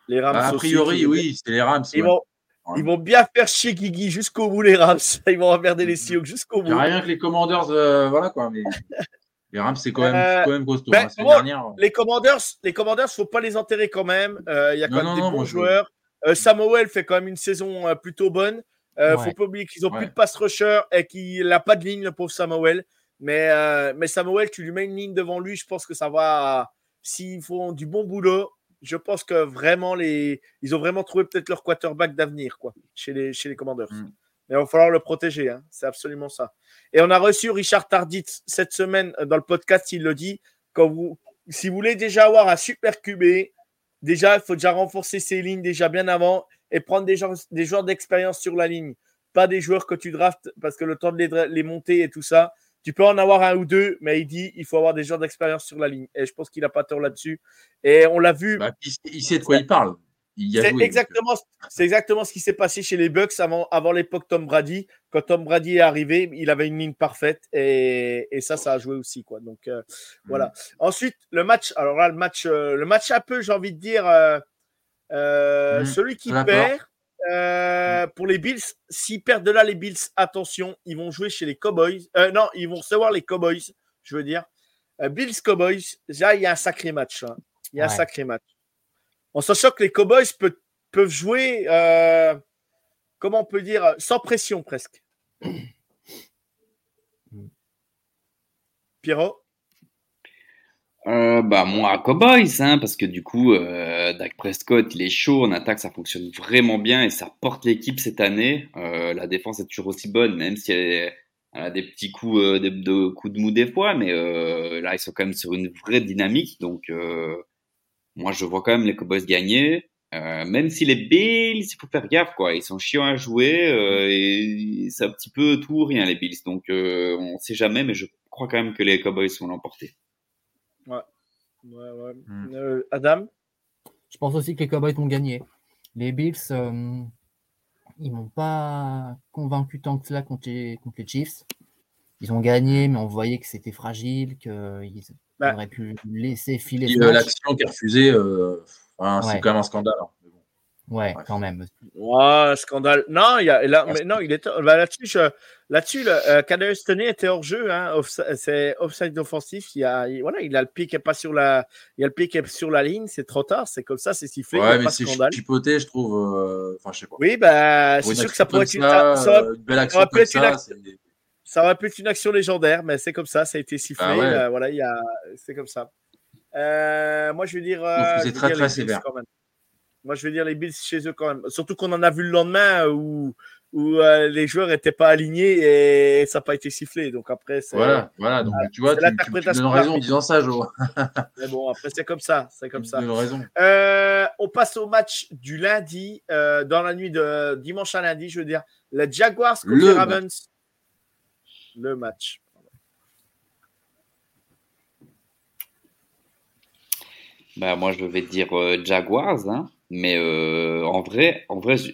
Speaker 1: Les Rams
Speaker 3: Bah, a priori, oui, c'est les Rams.
Speaker 1: Ils
Speaker 3: ouais.
Speaker 1: vont,
Speaker 3: Ouais.
Speaker 1: ils vont bien faire chier Guigui jusqu'au bout, les Rams. Ils vont emmerder les Sioux jusqu'au
Speaker 3: Il n'y
Speaker 1: bout.
Speaker 3: a rien que les Commanders, euh, voilà quoi. Mais les Rams, c'est quand même,
Speaker 1: Euh,
Speaker 3: quand même costaud.
Speaker 1: ben,
Speaker 3: hein. Dernière.
Speaker 1: Les Commanders, les Commanders, faut pas les enterrer quand même. Euh, Il y a quand
Speaker 3: Non,
Speaker 1: même
Speaker 3: non,
Speaker 1: des
Speaker 3: non,
Speaker 1: bons joueurs. Euh, Samuel fait quand même une saison euh, plutôt bonne. Euh,
Speaker 4: Ouais.
Speaker 1: Faut pas oublier qu'ils ont plus de pass rusher et qu'il n'a pas de ligne, le pauvre Samuel. Mais, euh, mais Samuel, tu lui mets une ligne devant lui, je pense que ça va. S'ils font du bon boulot, je pense que vraiment les, ils ont vraiment trouvé peut-être leur quarterback d'avenir quoi, chez les chez les Commanders.
Speaker 3: Mm.
Speaker 1: Mais il va falloir le protéger, hein. c'est absolument ça. Et on a reçu Richard Tardit cette semaine euh, dans le podcast, il le dit. Quand vous, si vous voulez déjà avoir un super QB, déjà, il faut déjà renforcer ses lignes déjà bien avant et prendre des, gens, des joueurs d'expérience sur la ligne. Pas des joueurs que tu draftes parce que le temps de les monter et tout ça, tu peux en avoir un ou deux, mais il dit il faut avoir des joueurs d'expérience sur la ligne. Et je pense qu'il n'a pas tort là-dessus. Et on l'a vu.
Speaker 3: Bah, il, sait de quoi il parle.
Speaker 1: C'est exactement, c'est exactement ce qui s'est passé chez les Bucks avant, avant l'époque Tom Brady. Quand Tom Brady est arrivé, il avait une ligne parfaite et, et ça, ça a joué aussi. Quoi. Donc euh, voilà. Ensuite, le match. Alors là, le match, euh, le match un peu, j'ai envie de dire, euh, euh,
Speaker 3: Mhm.
Speaker 1: celui qui perd. Euh, pour les Bills, s'ils perdent de là les Bills, attention, ils vont jouer chez les Cowboys. Euh, non, ils vont recevoir les Cowboys, je veux dire. Euh, Bills Cowboys, déjà, il y a un sacré match. hein. Il y a un sacré match. En sachant que les Cowboys peut- peuvent jouer, comment on peut dire, sans pression presque. Pierrot?
Speaker 2: Euh, bah moi Cowboys hein, parce que du coup euh, Dak Prescott il est chaud en attaque ça fonctionne vraiment bien et ça porte l'équipe cette année. Euh, la défense est toujours aussi bonne même si elle, a des petits coups euh, de, de, coups de mou des fois mais euh, là ils sont quand même sur une vraie dynamique donc euh, moi je vois quand même les Cowboys gagner. Même si les Bills il faut faire gaffe quoi. Ils sont chiants à jouer et c'est un petit peu tout ou rien les Bills donc on sait jamais mais je crois quand même que les Cowboys vont l'emporter
Speaker 1: Ouais. ouais, ouais. Mm. Euh, Adam?
Speaker 4: Je pense aussi que les Cowboys vont gagner. Les Bills, euh, ils m'ont pas convaincu tant que cela contre les, contre les, Chiefs. Ils ont gagné, mais on voyait que c'était fragile, qu'ils bah, auraient pu laisser filer.
Speaker 3: L'action qui est refusée, euh, enfin, c'est ouais. quand même un scandale. Hein.
Speaker 4: Ouais, quand même.
Speaker 1: Ouais, scandale. Non, il y a, là, mais non, il est bah, là-dessus. Je, là-dessus, le euh, était hors jeu. Hein, off, c'est offside offensif. Il y a, il, voilà, il a le pied qui est pas sur la, il a le pied qui est sur la ligne. C'est trop tard. C'est comme ça, c'est sifflé.
Speaker 3: Ouais, mais c'est chipoté, je trouve. euh, Enfin, je sais pas.
Speaker 1: Oui, bah, c'est sûr que ça pourrait être une,
Speaker 3: ça,
Speaker 1: ça,
Speaker 3: une belle action comme ça.
Speaker 1: action. ça aurait pu être une action légendaire, mais c'est comme ça. Ça a été sifflé.
Speaker 3: Ah ouais.
Speaker 1: euh, voilà, il y a, c'est comme ça. Euh, moi, je vais dire. euh,
Speaker 3: c'est très, très sévère.
Speaker 1: quand même. Moi, je vais dire les Bills chez eux quand même. Surtout qu'on en a vu le lendemain où, où euh, les joueurs n'étaient pas alignés et ça n'a pas été sifflé. Donc après, c'est.
Speaker 3: Voilà, voilà. Donc, tu vois, tu, tu, donnes raison en disant ça, Jo.
Speaker 1: Mais bon, après, c'est comme ça. C'est comme
Speaker 3: Tu
Speaker 1: ça.
Speaker 3: raison.
Speaker 1: Euh, on passe au match du lundi, euh, dans la nuit de dimanche à lundi, je veux dire. Les Jaguars contre
Speaker 3: Le
Speaker 1: les Ravens. Le match.
Speaker 2: Bah, moi, je vais dire euh, Jaguars, hein. Mais euh, en vrai, en vrai, je,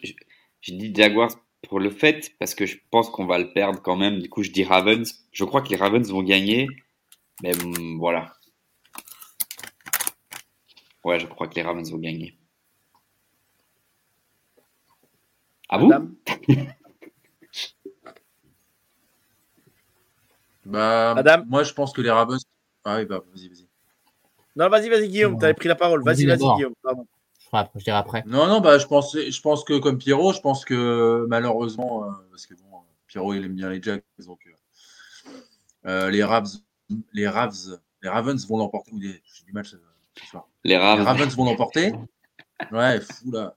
Speaker 2: dis Jaguars pour le fait parce que je pense qu'on va le perdre quand même. Du coup, je dis Ravens. Je crois que les Ravens vont gagner, mais hum, voilà. Ouais, je crois que les Ravens vont gagner. Ah vous?
Speaker 1: Adam?
Speaker 3: Bah,
Speaker 1: Adam?
Speaker 3: moi, je pense que les Ravens. Ah oui, bah, vas-y, vas-y.
Speaker 1: Non, vas-y, vas-y, Guillaume,
Speaker 4: Non.
Speaker 1: tu avais pris la parole. Vas-y,
Speaker 4: Vas-y.
Speaker 1: Guillaume. Pardon.
Speaker 4: Je, ferai après-.
Speaker 3: Non, non, bah, je pense, je pense que comme Pierrot, je pense que malheureusement, euh, parce que bon, Pierrot, il aime bien les Jacks, donc euh, euh, les Ravs, les Ravs, les Ravens vont l'emporter. J'ai du mal ce, soir.
Speaker 2: Les
Speaker 3: Les
Speaker 2: Ravens.
Speaker 3: Ravens vont l'emporter. Ouais, fou là.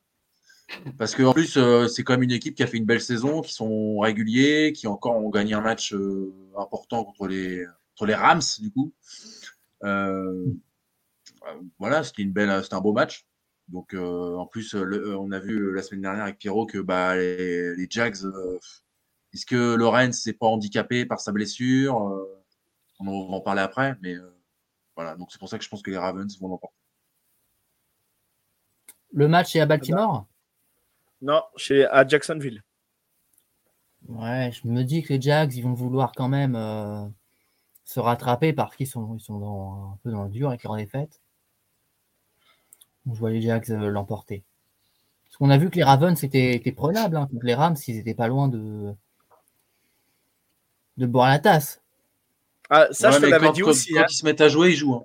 Speaker 3: Parce qu'en plus, euh, c'est quand même une équipe qui a fait une belle saison, qui sont réguliers, qui encore ont gagné un match euh, important contre les, contre les Rams, du coup. Voilà, c'était une belle, c'était un beau match. Donc, euh, en plus, euh, le- euh, on a vu la semaine dernière avec Pierrot que bah, les, les Jags, euh, est-ce que Lorenz n'est pas handicapé par sa blessure On va en parler après, mais euh, voilà. Donc, c'est pour ça que je pense que les Ravens vont l'emporter.
Speaker 4: Le match est à Baltimore?
Speaker 1: Non, chez, à Jacksonville.
Speaker 4: Ouais, je me dis que les Jags, ils vont vouloir quand même euh, se rattraper parce qu'ils sont, ils sont dans- un peu dans le dur avec leur défaite. Donc, je vois les Jags euh, l'emporter. Parce qu'on a vu que les Ravens étaient, étaient prenables. Hein, contre les Rams, ils étaient pas loin de, de boire la tasse.
Speaker 1: Ah, ça,
Speaker 3: Ouais,
Speaker 1: je te l'avais dit
Speaker 3: quand-
Speaker 1: aussi.
Speaker 3: quand
Speaker 1: hein.
Speaker 3: ils se mettent à jouer, ils jouent. hein.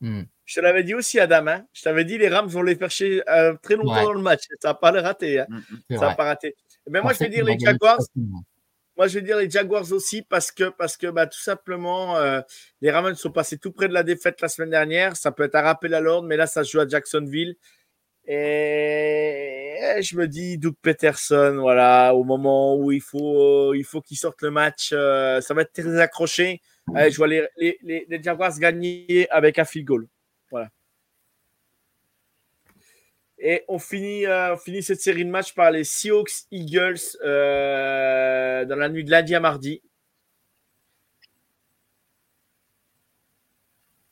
Speaker 4: Hmm.
Speaker 1: Je te l'avais dit aussi, Adam. hein. Je t'avais dit, les Rams vont les faire chier euh, très longtemps
Speaker 4: Ouais.
Speaker 1: dans le match. Ça n'a pas le raté. hein.
Speaker 3: Mm, mm.
Speaker 1: Ça n'a pas raté. Mais moi, je vais dire les Jaguars.
Speaker 4: facilement.
Speaker 1: Moi, je vais dire les Jaguars aussi parce que, parce que bah, tout simplement, euh, les Ravens sont passés tout près de la défaite la semaine dernière. Ça peut être un rappel à l'ordre, mais là, ça se joue à Jacksonville. Et je me dis, Doug Peterson, voilà, au moment où il faut, il faut qu'il sorte le match, euh, ça va être très accroché. Je vois les, les, les, les Jaguars gagner avec un field goal. Voilà. Et on finit, euh, on finit cette série de matchs par les Seahawks Eagles euh, dans la nuit de lundi à mardi.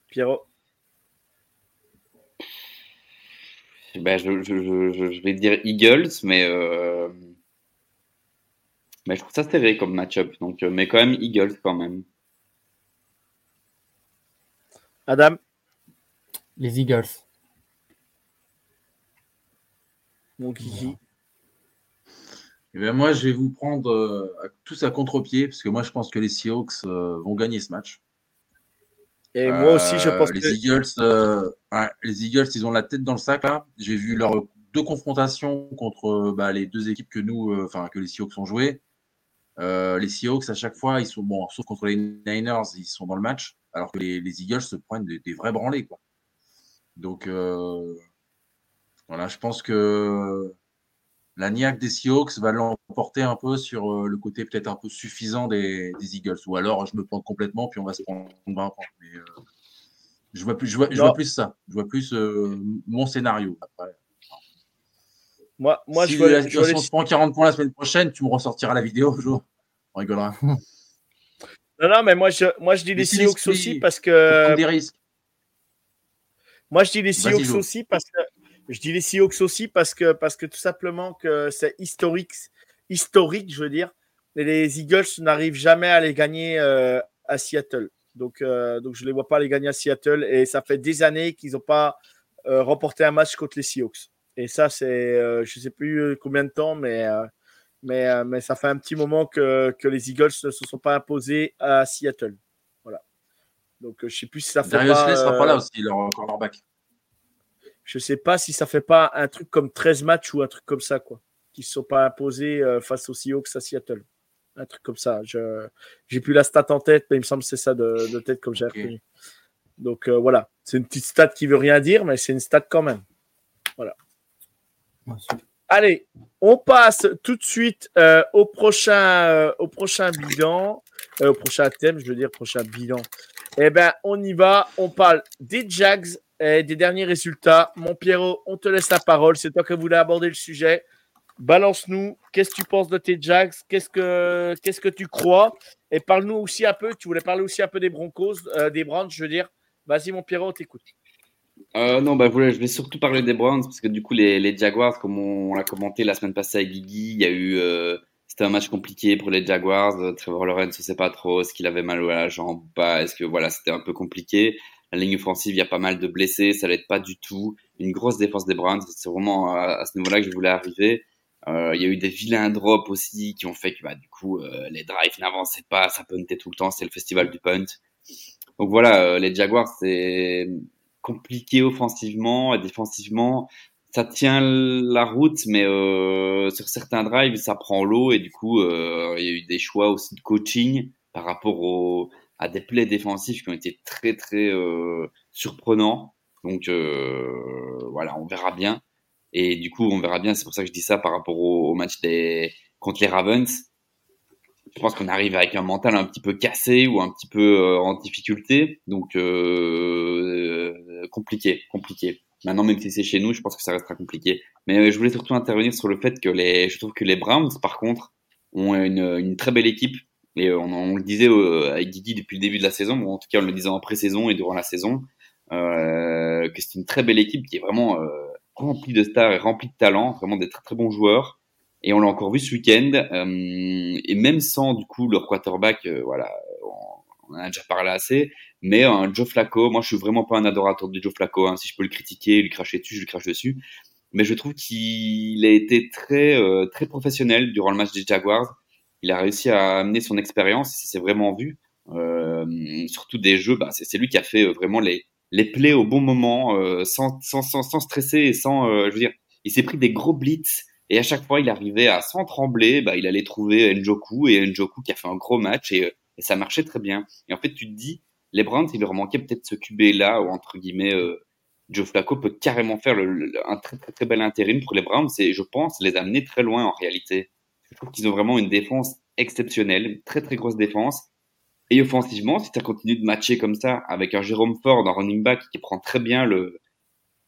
Speaker 1: Pierrot.
Speaker 2: Ben, je, je, je, je- je vais dire Eagles, mais, euh, mais je trouve ça serré comme match-up. Donc, mais quand même Eagles quand même.
Speaker 1: Adam.
Speaker 4: Les Eagles.
Speaker 1: Mon kiki.
Speaker 3: Eh ben, moi, je vais vous prendre euh, à- tous à contre-pied, parce que moi, je pense que les Seahawks euh, vont gagner ce match.
Speaker 1: Et moi aussi, je
Speaker 3: Euh,
Speaker 1: pense
Speaker 3: les
Speaker 1: que.
Speaker 3: Eagles, ouais, les Eagles, ils ont la tête dans le sac là. J'ai vu leurs deux confrontations contre bah, les deux équipes que nous, enfin que les Seahawks ont joué. Euh, les Seahawks à chaque fois, ils sont bon, sauf contre les Niners, ils sont dans le match alors que les, les Eagles se prennent des, des vrais branlés. Quoi. Donc, voilà, je pense que la niaque des Seahawks va l'emporter un peu sur euh, le côté peut-être un peu suffisant des, des, Eagles. Ou alors, je me plante complètement, puis on va se prendre 20 points. Mais, euh, je vois plus, je vois, je vois plus ça. Je vois plus euh, mon scénario. Après,
Speaker 1: moi, moi
Speaker 3: si
Speaker 1: je vois,
Speaker 3: la
Speaker 1: je
Speaker 3: situation
Speaker 1: les-
Speaker 3: se prend 40 points la semaine prochaine, tu me ressortiras la vidéo, jour. On rigolera.
Speaker 1: Non, non, mais moi je, moi, je dis les
Speaker 3: si
Speaker 1: Seahawks aussi parce que.
Speaker 3: des risques.
Speaker 1: Moi, je dis les Seahawks aussi parce que je dis les Seahawks aussi parce que parce que tout simplement que c'est historique, historique, je veux dire. Et les Eagles n'arrivent jamais à les gagner euh, à Seattle. Donc euh, donc je les vois pas les gagner à Seattle et ça fait des années qu'ils n'ont pas euh, remporté un match contre les Seahawks. Et ça c'est je sais plus combien de temps mais mais mais ça fait un petit moment que que les Eagles ne se sont pas imposés à Seattle. Voilà. Donc je sais plus si ça fait
Speaker 3: Darius
Speaker 1: pas,
Speaker 3: Slay sera pas là aussi, leur cornerback.
Speaker 1: Je sais pas si ça fait pas un truc comme 13 matchs ou un truc comme ça, quoi. Qui se sont pas imposés euh, face aux Seahawks à Seattle. Un truc comme ça. Je j'ai plus la stat en tête, mais il me semble que c'est ça de, de tête comme j'ai
Speaker 3: Ok.
Speaker 1: reconnu. Donc euh, voilà, c'est une petite stat qui veut rien dire, mais c'est une stat quand même.
Speaker 4: Aussi.
Speaker 1: Allez, on passe tout de suite euh, au prochain euh, au prochain bilan, euh, au prochain thème, je veux dire prochain bilan. Eh ben, on y va. On parle des Jags et des derniers résultats. Mon Pierrot, on te laisse la parole. C'est toi qui voulais aborder le sujet. Balance-nous. Qu'est-ce que tu penses de tes Jags? Qu'est-ce que que tu crois? Et parle-nous aussi un peu. Tu voulais parler aussi un peu des Broncos, euh, des Browns, je veux dire. Vas-y, mon Pierrot, on t'écoute.
Speaker 2: Euh, non, bah, je vais surtout parler des Browns parce que du coup, les, Jaguars, comme on, l'a commenté la semaine passée avec Guigui, il y a eu, euh, c'était un match compliqué pour les Jaguars. Trevor Lawrence, on sait pas trop, est-ce qu'il avait mal à la jambe pas, est-ce que voilà, c'était un peu compliqué. La ligne offensive, il y a pas mal de blessés, ça l'aide pas du tout. Une grosse défense des Browns, c'est vraiment à, ce niveau-là que je voulais arriver. Euh, il y a eu des vilains drops aussi qui ont fait que bah, du coup euh, les drives n'avançaient pas, ça puntait tout le temps, c'est le festival du punt. Donc voilà, euh, les Jaguars c'est compliqué offensivement et défensivement. Ça tient la route, mais sur certains drives ça prend l'eau et du coup il y a eu des choix aussi de coaching par rapport au, à des plays défensifs qui ont été très très euh, surprenants. Donc euh, voilà, on verra bien. Et du coup, on verra bien. C'est pour ça que je dis ça par rapport au, match des contre les Ravens. Je pense qu'on arrive avec un mental un petit peu cassé ou un petit peu euh, en difficulté. Donc compliqué, compliqué. Maintenant, même si c'est chez nous, je pense que ça restera compliqué. Mais je voulais surtout intervenir sur le fait que les, je trouve que les Browns, par contre, ont une très belle équipe. Et on, on le disait euh, avec Guigui depuis le début de la saison, en tout cas on le disait en pré-saison et durant la saison, euh, que c'est une très belle équipe qui est vraiment euh, remplie de stars et remplie de talents, vraiment des très très bons joueurs. Et on l'a encore vu ce week-end. euh, et même sans du coup leur quarterback, euh, voilà, on, en a déjà parlé assez. Mais un Joe Flacco, moi je suis vraiment pas un adorateur de Joe Flacco. Hein, si je peux le critiquer, lui cracher dessus, je lui crache dessus. Mais je trouve qu'il a été très euh, très professionnel durant le match des Jaguars. Il a réussi à amener son expérience, c'est vraiment vu. Euh, surtout des jeux, bah, c'est lui qui a fait euh, vraiment les les plays au bon moment, euh, sans, sans, sans, sans stresser et sans, je veux dire, il s'est pris des gros blitz et à chaque fois il arrivait à sans trembler, bah, il allait trouver Njoku et Njoku qui a fait un gros match et, et ça marchait très bien. Et en fait, tu te dis, les Browns, il leur manquait peut-être ce QB là ou entre guillemets, euh, Joe Flacco peut carrément faire le, le- un très, très très bel intérim pour les Browns et je pense les amener très loin en réalité. Je trouve qu'ils ont vraiment une défense exceptionnelle, très très grosse défense. Et offensivement, si ça continue de matcher comme ça, avec un Jérôme Ford, un running back qui prend très bien le,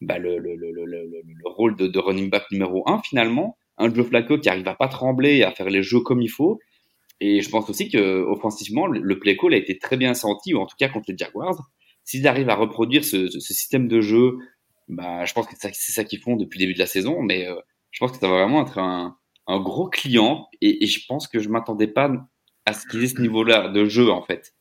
Speaker 2: bah, le, le, le, le, le, le rôle de, de running back numéro un finalement, un Joe Flacco qui arrive à pas trembler et à faire les jeux comme il faut. Et je pense aussi que offensivement, le, play call a été très bien senti, ou en tout cas contre les Jaguars. S'ils arrivent à reproduire ce, ce, ce système de jeu, bah, je pense que c'est ça qu'ils font depuis le début de la saison, mais euh, je pense que ça va vraiment être un, un gros client, et, et je pense que je m'attendais pas à ce qu'ils aient ce niveau-là de jeu en fait.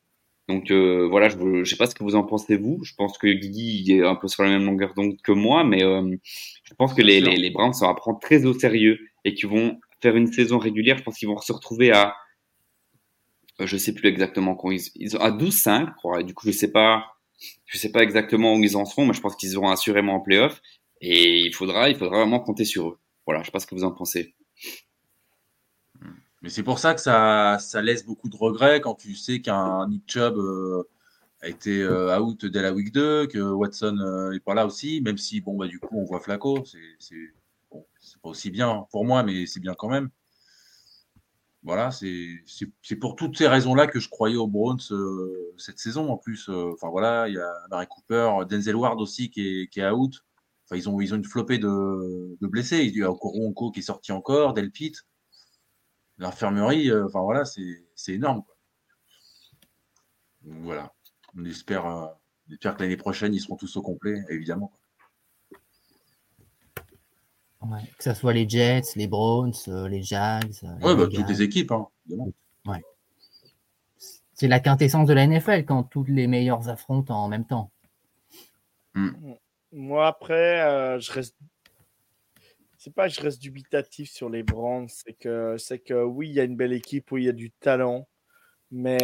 Speaker 2: Donc euh, voilà, je ne sais pas ce que vous en pensez vous. Je pense que Guigui est un peu sur la même longueur d'onde que moi, mais euh, je pense que les, les, les Browns sont à prendre très au sérieux et qu'ils vont faire une saison régulière. Je pense qu'ils vont se retrouver à, euh, je sais plus exactement quand ils, ils sont à 12-5, je crois. Et du coup, je sais pas, je sais pas exactement où ils en seront, mais je pense qu'ils seront assurément en playoff. Et il faudra, il faudra vraiment compter sur eux. Voilà, je sais pas ce que vous en pensez.
Speaker 3: Mais c'est pour ça que ça, laisse beaucoup de regrets quand tu sais qu'un Nick Chubb euh, a été euh, out dès la week 2, que Watson euh, est pas là aussi, même si, bon, bah, du coup, on voit Flaco. C'est bon, pas aussi bien pour moi, mais c'est bien quand même. Voilà, c'est pour toutes ces raisons-là que je croyais aux Browns euh, cette saison. En plus, enfin voilà, il y a Barry Cooper, Denzel Ward aussi qui est, qui est out. Enfin, ils ont, ils ont une flopée de, de blessés. Il y a Okoronko qui est sorti encore, Delpit. L'infirmerie, enfin voilà, c'est énorme. Quoi. Voilà. On espère, euh, que l'année prochaine, ils seront tous au complet, évidemment.
Speaker 4: que ce soit les Jets, les Browns, euh, les Jags.
Speaker 3: Euh, oui, bah, toutes les équipes, hein, évidemment.
Speaker 4: C'est la quintessence de la NFL quand tous les meilleurs affrontent en même temps.
Speaker 1: Hmm. Moi, après, je reste. C'est pas que je reste dubitatif sur les Browns, c'est que, c'est que oui, il y a une belle équipe, oui, il y a du talent, mais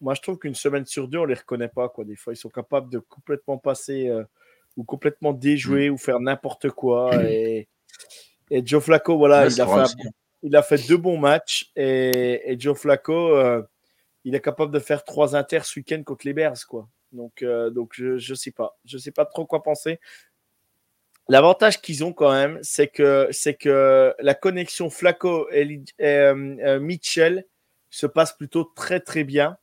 Speaker 1: moi, je trouve qu'une semaine sur deux, on les reconnaît pas. Quoi. Des fois, ils sont capables de complètement passer euh, ou complètement déjouer mm. ou faire n'importe quoi. Mm. Et, et, Joe Flacco, voilà, il, a fait hein. il, a fait deux bons matchs. Et, et Joe Flacco, euh, il est capable de faire trois inters ce week-end contre les Bears. Quoi. Donc, euh, donc je ne sais pas. Je sais pas trop quoi penser. L'avantage qu'ils ont quand même, c'est que, c'est que la connexion Flacco et, Mitchell se passe plutôt très très bien.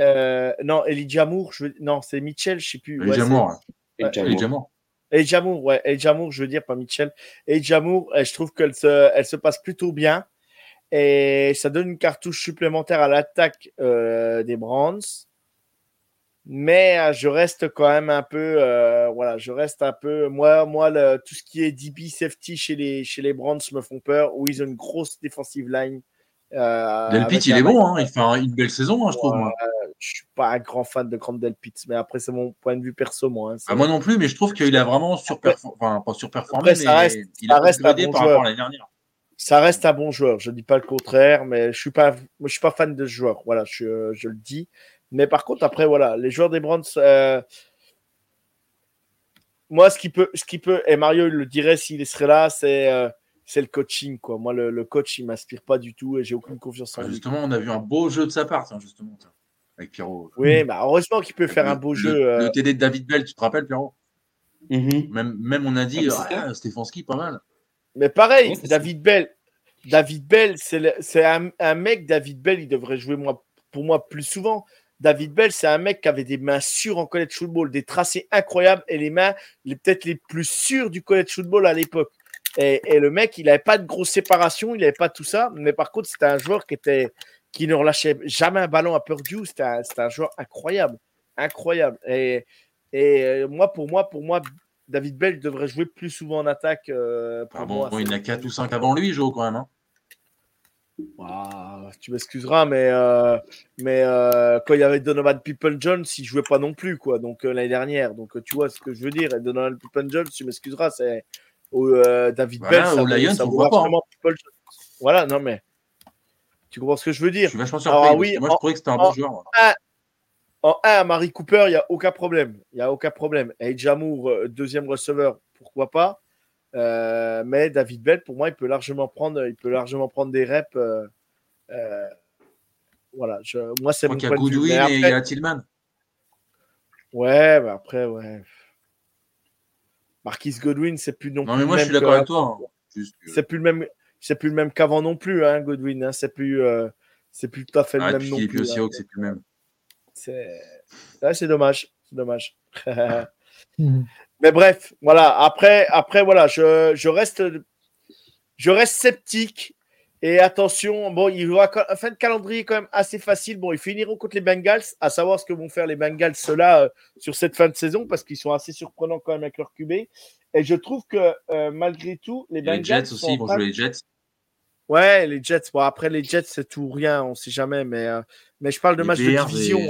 Speaker 1: Euh, non, Elijah Moore, je non, c'est Mitchell, je sais plus.
Speaker 3: Elijah Moore.
Speaker 1: Elijah Moore. Elijah Moore, ouais, Elijah Moore, je veux dire, pas Mitchell. Elijah Moore, je trouve qu'elle se, elle se passe plutôt bien. Et ça donne une cartouche supplémentaire à l'attaque euh, des Browns. Mais euh, je reste quand même un peu, voilà, je reste un peu, moi, moi, le, tout ce qui est DB safety chez les, chez les Browns me font peur, où ils ont une grosse defensive line.
Speaker 3: Euh, Delpit, il est bon, hein, il fait une belle saison, hein, je trouve. Moi.
Speaker 1: Je suis pas un grand fan de Grand Delpit, mais après, c'est mon point de vue perso, moi. Hein,
Speaker 3: ah, moi non plus, mais je trouve qu'il a vraiment surperformé, enfin, pas surperformé, ça reste, il a reste un bon par rapport à l'année dernière.
Speaker 1: Ça reste un bon joueur, je ne dis pas le contraire, mais je suis pas, je suis pas fan de ce joueur, voilà, je, euh, je, le dis. Mais par contre, après, voilà, les joueurs des Browns, euh, moi, ce qui peut, ce qui peut, et Mario il le dirait s'il serait là, c'est c'est le coaching. Quoi. Moi, le, coach, il m'inspire pas du tout et j'ai aucune confiance en
Speaker 3: lui. Justement, on a vu un beau jeu de sa part, justement, avec Pierrot.
Speaker 1: Oui, bah, heureusement qu'il peut faire un beau jeu.
Speaker 3: Le, euh. TD de David Bell, tu te rappelles, Pierrot? Mm-hmm. même, même on a dit, ah, ah Stefanski, pas mal.
Speaker 1: Mais pareil, David Bell, David Bell, c'est un, un, mec, David Bell, il devrait jouer moi, pour moi plus souvent. David Bell, c'est un mec qui avait des mains sûres en college football, des tracés incroyables et les mains peut-être les plus sûres du college football à l'époque. Et, le mec, il n'avait pas de grosse séparation, il n'avait pas tout ça. Mais par contre, c'était un joueur qui, était, qui ne relâchait jamais un ballon à Purdue. C'était un, un, joueur incroyable. Incroyable. Et, et euh, moi, pour moi, pour moi, David Bell devrait jouer plus souvent en attaque. Euh,
Speaker 3: ah bon, il y en a 4 ou 5 avant lui, Joe, quand même. Hein.
Speaker 1: Tu m'excuseras, mais, euh, mais quand il y avait Donovan People Jones, il jouait pas non plus, quoi. Donc l'année dernière. Donc tu vois ce que je veux dire. Et Donovan People Jones, tu m'excuseras, c'est euh, David Bell. Ça, Lions, ça voit pas. Hein. Voilà, non mais. Tu comprends ce que je veux dire
Speaker 3: Je suis vachement surpris. oui, moi, je trouvais que c'était un bon joueur.
Speaker 1: en 1, à Marie Cooper, il n'y a aucun problème. Il n'y a aucun problème. Et Jamour, euh, deuxième receveur, pourquoi pas? Euh, mais David Bell, pour moi, il peut largement prendre, il peut largement prendre des reps. voilà, je, moi, c'est mon
Speaker 3: point de vue. et il y a Tillman.
Speaker 1: Ouais, bah après, ouais. Marquis Godwin, c'est plus non,
Speaker 3: non mais moi, je suis d'accord avec toi. Hein.
Speaker 1: C'est plus le même, c'est plus le même qu'avant non plus, hein, Godwin. Hein. C'est plus, euh, c'est plus tout à fait le ah, même non plus.
Speaker 3: Hein. c'est plus le même.
Speaker 1: C'est, dommage, c'est dommage. mais bref, voilà. Après, après, voilà, je, je reste, je reste sceptique et attention, bon, il aura un fin de calendrier quand même assez facile. Bon, ils finiront contre les Bengals, à savoir ce que vont faire les Bengals ceux-là euh, sur cette fin de saison, parce qu'ils sont assez surprenants quand même avec leur QB. Et je trouve que euh, malgré tout, les Bengals. Les
Speaker 3: Jets aussi, ils vont jouer les Jets.
Speaker 1: Ouais, les Jets. Bon, après, les Jets, c'est tout rien, on ne sait jamais. Mais, euh, mais je parle de match de division.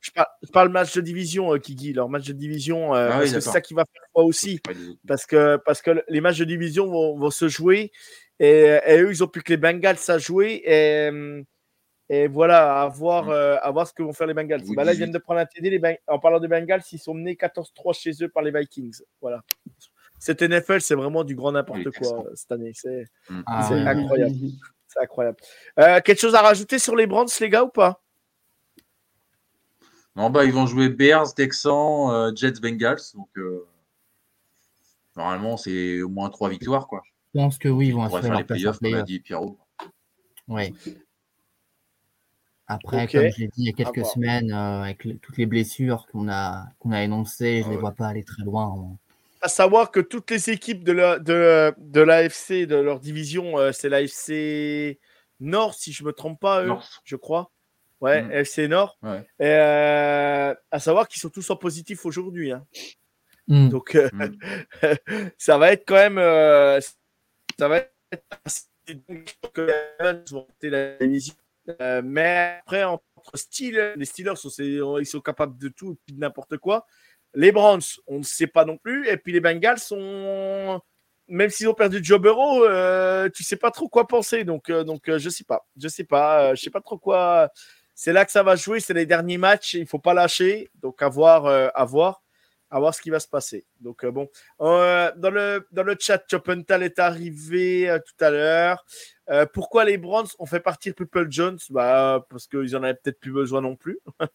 Speaker 1: je, parle, je parle match de division, Kiki. Leur match de division, ah c'est ça qui va faire quoi aussi. Parce que, parce que les matchs de division vont, vont se jouer. Et, eux, ils ont plus que les Bengals à jouer. Et, et voilà, à voir, mm. euh, à voir ce que vont faire les Bengals. Bah là, ils viennent de prendre un TD. Les en parlant des Bengals, ils sont menés 14-3 chez eux par les Vikings. Voilà. Cette NFL, c'est vraiment du grand n'importe quoi cette année. C'est mm. ah incroyable. C'est incroyable. Euh, quelque chose à rajouter sur les Brands, les gars, ou pas?
Speaker 3: Non, bah, ils vont jouer Bears, Texans, euh, Jets, Bengals. Donc, euh, normalement, c'est au moins trois victoires. Quoi.
Speaker 4: Je pense que oui, ils vont assurer
Speaker 3: faire
Speaker 4: leur
Speaker 3: les playoffs, comme a dit Pierrot.
Speaker 4: Oui. Après, comme je l'ai dit il y a quelques semaines, euh, avec le- toutes les blessures qu'on a, qu'on a énoncées, je
Speaker 3: Ah
Speaker 4: ne les
Speaker 3: ouais.
Speaker 4: vois pas aller très loin. hein.
Speaker 1: À savoir que toutes les équipes de la, de, de l'AFC, de leur division, euh, c'est l'AFC Nord, si je me trompe pas, eux,
Speaker 3: North.
Speaker 1: je crois. Ouais,
Speaker 3: Mm.
Speaker 1: FC Nord.
Speaker 3: Ouais.
Speaker 1: Et, euh, à savoir qu'ils sont tous en positif aujourd'hui. hein.
Speaker 4: Hmm.
Speaker 1: Donc, euh,
Speaker 3: Mm.
Speaker 1: ça va être quand même. euh, ça va être assez dingue que les Ravens vont monter la division. Euh, mais après, entre Steelers, les Steelers, sont- ils sont capables de tout et puis de n'importe quoi. Les Browns, on ne sait pas non plus. Et puis les Bengals sont. Même s'ils ont perdu Joe Burrow, euh, tu sais pas trop quoi penser. Donc, euh, donc euh, je sais pas. Je sais pas. euh, je sais pas trop quoi. C'est là que ça va jouer. C'est les derniers matchs. Il faut pas lâcher. Donc, à voir, à voir, à voir ce qui va se passer. Donc, bon. Dans, le, dans le chat, Chopental est arrivé tout à l'heure. Pourquoi les Browns ont fait partir Purple Jones? Bah, Parce qu'ils en avaient peut-être plus besoin non plus.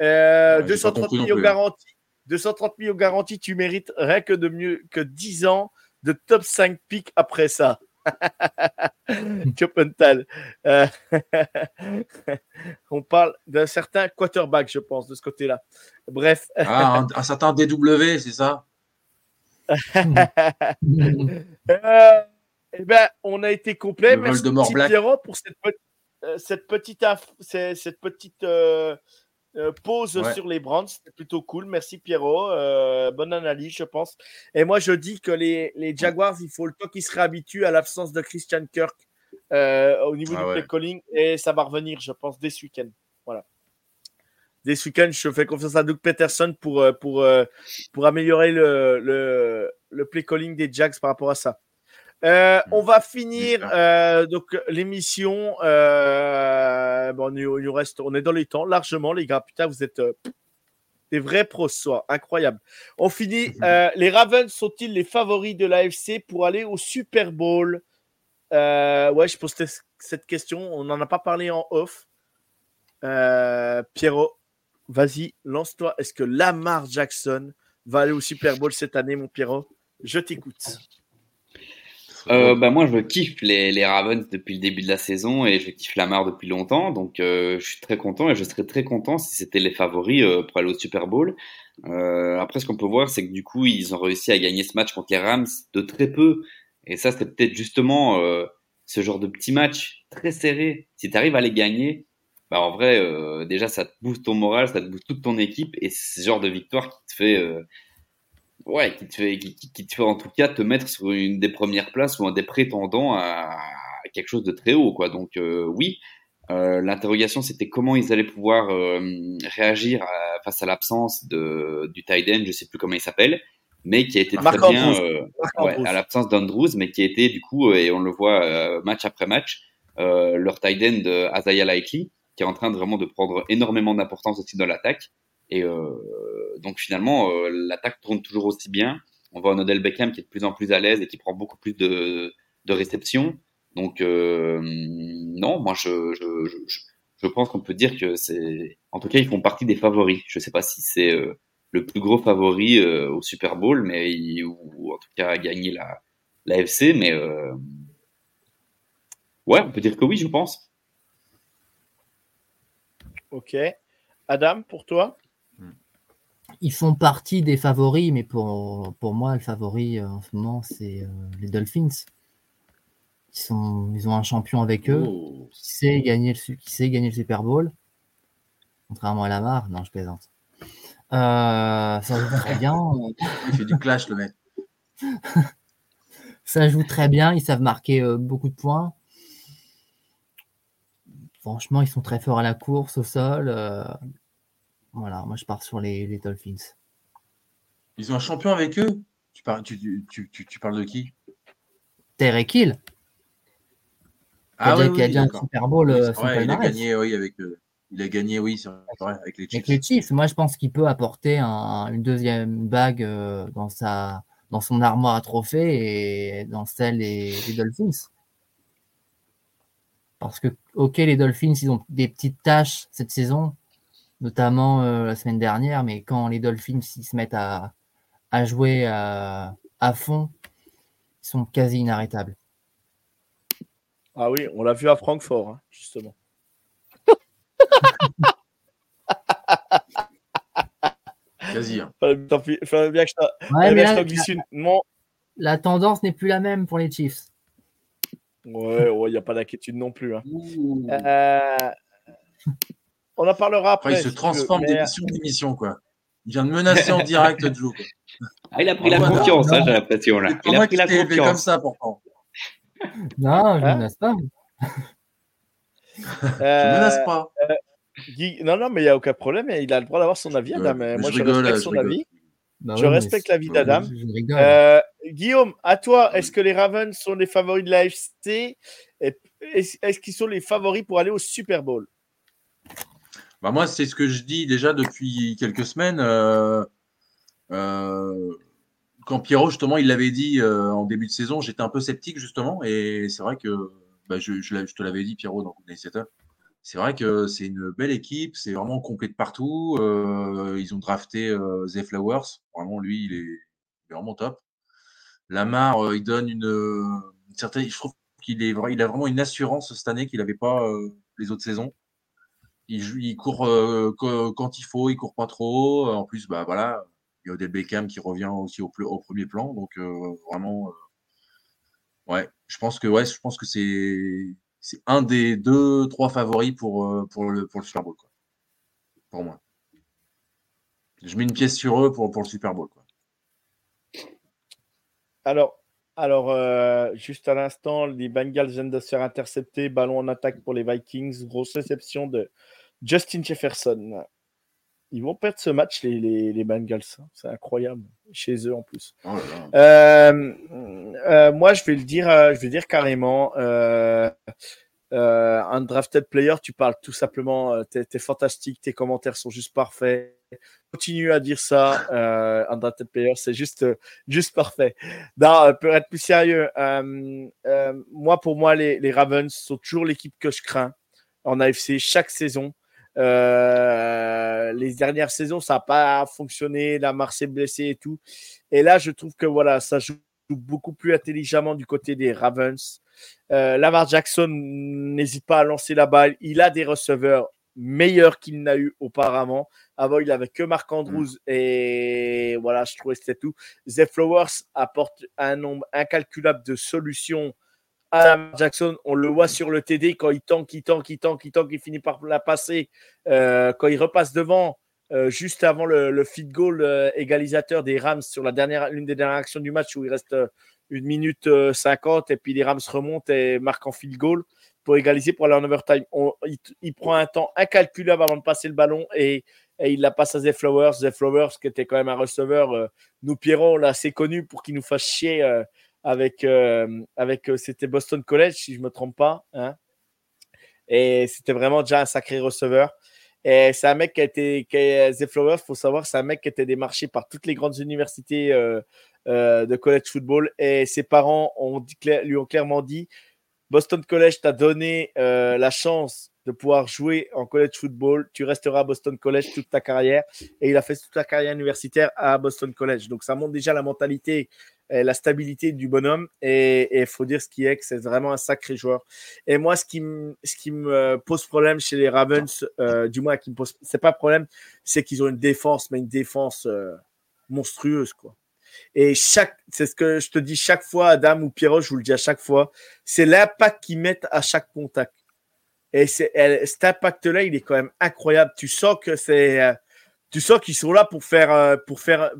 Speaker 1: Euh,
Speaker 3: Ouais, j'ai pas
Speaker 1: 230
Speaker 3: compris non
Speaker 1: millions garantis. 230 millions garantis, tu mérites rien que de mieux que 10 ans de top 5 pick après ça. Chopental. Euh, on parle d'un certain quarterback, je pense, de ce côté-là. Bref.
Speaker 3: Ah, un, un certain DW, c'est ça?
Speaker 1: Euh, eh ben, on a été complet.
Speaker 3: Le
Speaker 1: Merci
Speaker 3: Black.
Speaker 1: Pierrot pour cette, pe- euh, cette petite, c'est- cette petite euh, euh, pause
Speaker 3: Ouais.
Speaker 1: sur les Brands. C'était plutôt cool. Merci Pierrot. Euh, bonne analyse, je pense. Et moi, je dis que les, les Jaguars, il faut le temps qu'ils se réhabituent à l'absence de Christian Kirk euh, au niveau
Speaker 3: Ah
Speaker 1: du
Speaker 3: ouais.
Speaker 1: play calling. Et ça va revenir, je pense, dès ce week-end. Voilà. Dès ce week-end, je fais confiance à Doug Peterson pour, euh, pour, pour améliorer le, le, le play calling des Jags par rapport à ça. Euh, on va finir euh, donc l'émission. Euh, bon, il nous- reste, on est dans les temps largement, les gars. Putain, vous êtes des vrais pros ce soir, incroyable. On finit. Les Ravens sont-ils les favoris de l'AFC pour aller au Super Bowl? Ouais, je pose te- cette question. On n'en a pas parlé en off. Pierrot, vas-y, lance-toi. Est-ce que Lamar Jackson va aller au Super Bowl cette année, mon Pierrot? Je t'écoute.
Speaker 2: Euh, bah, moi, je kiffe les, les Ravens depuis le début de la saison et je kiffe Lamar depuis longtemps. Donc, euh, je suis très content et je serais très content si c'était les favoris euh, pour aller au Super Bowl. Euh, après, ce qu'on peut voir, c'est que du coup, ils ont réussi à gagner ce match contre les Rams de très peu. Et ça, c'est peut-être justement euh, ce genre de petit match très serré. Si tu arrives à les gagner, bah, en vrai, euh, déjà, ça te booste ton moral, ça te booste toute ton équipe et c'est ce genre de victoire qui te fait. Ouais, qui te fait, qui, qui- te fait en tout cas te mettre sur une des premières places ou un des prétendants à, à quelque chose de très haut, quoi. Donc euh, oui, euh, l'interrogation c'était comment ils allaient pouvoir euh, réagir à- face à l'absence de du tight end, je sais plus comment il s'appelle, mais qui a été très
Speaker 1: Marc
Speaker 2: bien
Speaker 1: Andrews.
Speaker 2: euh, ouais, à l'absence d'Andrews, mais qui a été du coup euh, et on le voit euh, match après match euh, leur tight end euh, Isaiah Likely qui est en train de vraiment de prendre énormément d'importance aussi dans l'attaque. Et euh, donc finalement, euh, l'attaque tourne toujours aussi bien. On voit un Odell Beckham qui est de plus en plus à l'aise et qui prend beaucoup plus de, de réceptions. Donc euh, non, moi je, je, je, je- pense qu'on peut dire que c'est, en tout cas, ils font partie des favoris. Je sais pas si c'est euh, le plus gros favori au Super Bowl, mais ou en tout cas à gagner la, la FC, mais ouais, on peut dire que oui, je pense.
Speaker 1: Ok. Adam, pour toi?
Speaker 4: Ils font partie des favoris, mais pour, pour moi, le favori euh, en ce moment, c'est euh, les Dolphins. Ils, sont, ils ont un champion avec eux
Speaker 3: Oh.
Speaker 4: qui, sait gagner le, qui sait gagner le Super Bowl. Contrairement à Lamar, non, je plaisante. Euh, ça joue très bien.
Speaker 3: Il fait du clash, le mec.
Speaker 4: Ça joue très bien. Ils savent marquer euh, beaucoup de points. Franchement, ils sont très forts à la course, au sol. euh, voilà, moi je pars sur les, les Dolphins.
Speaker 3: Ils ont un champion avec eux? Tu, parles tu, tu, tu, tu parles de qui?
Speaker 4: Terry Hill,
Speaker 3: Ah oui,
Speaker 4: qui a
Speaker 3: oui,
Speaker 4: déjà un
Speaker 3: d'accord.
Speaker 4: Super Bowl. Euh,
Speaker 3: vrai, il a gagné, oui, avec. euh, il a gagné, oui, c'est vrai, avec les Chiefs.
Speaker 4: Avec les Chiefs, moi je pense qu'il peut apporter un- une deuxième bague euh, dans, sa, dans son armoire à trophées et dans celle des, des Dolphins. Parce que, ok, les Dolphins, ils ont des petites tâches cette saison, notamment euh, la semaine dernière, mais quand les Dolphins ils se mettent à, à jouer à, à fond, ils sont quasi inarrêtables.
Speaker 1: Ah oui, on l'a vu à Francfort, hein, justement.
Speaker 3: Quasi. hein.
Speaker 1: Fallait bien que je
Speaker 4: Ouais,
Speaker 1: bien je glisse une. Non.
Speaker 4: la tendance n'est plus la même pour les Chiefs.
Speaker 1: Ouais, il n'y a pas d'inquiétude non plus. hein. Euh, On en parlera après.
Speaker 3: Après, il se transforme d'émission en émission, quoi. Il vient de menacer en direct Joe. quoi.
Speaker 2: Ah, il a pris la
Speaker 3: Ah, voilà.
Speaker 2: confiance, hein, j'ai l'impression. là. Il a pris la
Speaker 3: élevé comme
Speaker 2: confiance.
Speaker 3: ça, pourtant.
Speaker 4: Non, je ne
Speaker 1: Hein
Speaker 4: menace pas.
Speaker 3: Je
Speaker 1: Euh,
Speaker 3: menace pas.
Speaker 1: Guy- Non, non, mais il n'y a aucun problème. Il a le droit d'avoir son avis,
Speaker 3: Je
Speaker 1: Adam.
Speaker 3: rigole,
Speaker 1: Moi,
Speaker 3: je
Speaker 1: je,
Speaker 3: rigole,
Speaker 1: respecte
Speaker 3: je
Speaker 1: son
Speaker 3: rigole.
Speaker 1: avis. Je respecte l'avis
Speaker 3: je-
Speaker 1: d'Adam.
Speaker 4: Je, je.
Speaker 1: Euh, Guillaume, à toi, est-ce que les Ravens sont les favoris de l'AFC est-ce qu'ils sont les favoris pour aller au Super Bowl?
Speaker 3: Bah, moi, c'est ce que je dis déjà depuis quelques semaines. euh, euh, quand Pierrot, justement, il l'avait dit euh, en début de saison, j'étais un peu sceptique, justement. Et c'est vrai que bah, je, te l'avais dit, Pierrot, dans les Seattle. C'est vrai que c'est une belle équipe, c'est vraiment complet de partout. ils ont drafté Zay Flowers. Vraiment, lui, il est, vraiment top. Lamar, il donne une, certaine. Je trouve qu'il est, il a vraiment une assurance cette année qu'il n'avait pas les autres saisons. Il, court euh, quand il faut, il court pas trop. En plus, bah voilà, il y a Odell Beckham qui revient aussi au, premier plan. Donc euh, vraiment, euh, ouais, je pense que ouais, je pense que c'est c'est un des deux, trois favoris pour euh, pour le pour le Super Bowl quoi. Pour moi, je mets une pièce sur eux pour pour le Super Bowl quoi.
Speaker 1: Alors, alors euh, juste à l'instant, les Bengals viennent de se faire intercepter. Ballon en attaque pour les Vikings. Grosse réception de Justin Jefferson. Ils vont perdre ce match, les, les, les Bengals. hein. C'est incroyable. Chez eux en plus.
Speaker 3: Oh.
Speaker 1: Euh, euh, moi, je vais le dire, euh, je vais dire carrément. Euh, un drafted player, tu parles tout simplement. T'es, t'es fantastique, tes commentaires sont juste parfaits. Continue à dire ça. Un drafted player, c'est juste, juste parfait. Non, pour être plus sérieux, moi, pour moi, les, les Ravens sont toujours l'équipe que je crains en AFC chaque saison. Euh, les dernières saisons, ça n'a pas fonctionné. La Marseille blessé et tout. Et là, je trouve que voilà, ça joue beaucoup plus intelligemment du côté des Ravens. Euh, Lamar Jackson n'hésite pas à lancer la balle. Il a des receveurs meilleurs qu'il n'a eu auparavant. Avant, il avait que Marc Andrews et voilà, je trouvais que c'était tout. Zay Flowers apporte un nombre incalculable de solutions à Lamar Jackson. On le voit sur le TD quand il tank, il tank, il tank, il tank, il finit par la passer. Euh, quand il repasse devant, euh, juste avant le, feed goal euh, égalisateur des Rams sur la dernière, l'une des dernières actions du match où il reste euh, une minute euh, 50 et puis les Rams remontent et marquent en field goal pour égaliser pour aller en overtime. On- il, prend un temps incalculable avant de passer le ballon et, et il la passe à Zay Flowers. Zay Flowers, qui était quand même un receveur, euh, nous Pierrot, on l'a assez connu pour qu'il nous fasse chier euh, avec, euh, avec euh, c'était Boston College, si je ne me trompe pas. hein. Et c'était vraiment déjà un sacré receveur. Et c'est un mec qui a été, qui est, Zay Flowers, faut savoir, c'est un mec qui a été démarché par toutes les grandes universités euh, de college football. Et ses parents ont lui ont clairement dit Boston College t'a donné la chance de pouvoir jouer en college football. Tu resteras à Boston College toute ta carrière. Et il a fait toute sa carrière universitaire à Boston College. Donc ça montre déjà la mentalité, la stabilité du bonhomme. Et il faut dire ce qui est, que c'est vraiment un sacré joueur. Et moi, ce qui, ce qui me pose problème chez les Ravens, euh, du moins, qui me pose, c'est pas problème, c'est qu'ils ont une défense, mais une défense euh, monstrueuse, quoi. Et chaque, c'est ce que je te dis chaque fois, Adam ou Pierrot, je vous le dis à chaque fois, c'est l'impact qu'ils mettent à chaque contact. Et c'est, cet impact-là, il est quand même incroyable. Tu sens que c'est, euh, tu sens qu'ils sont là pour faire, pour faire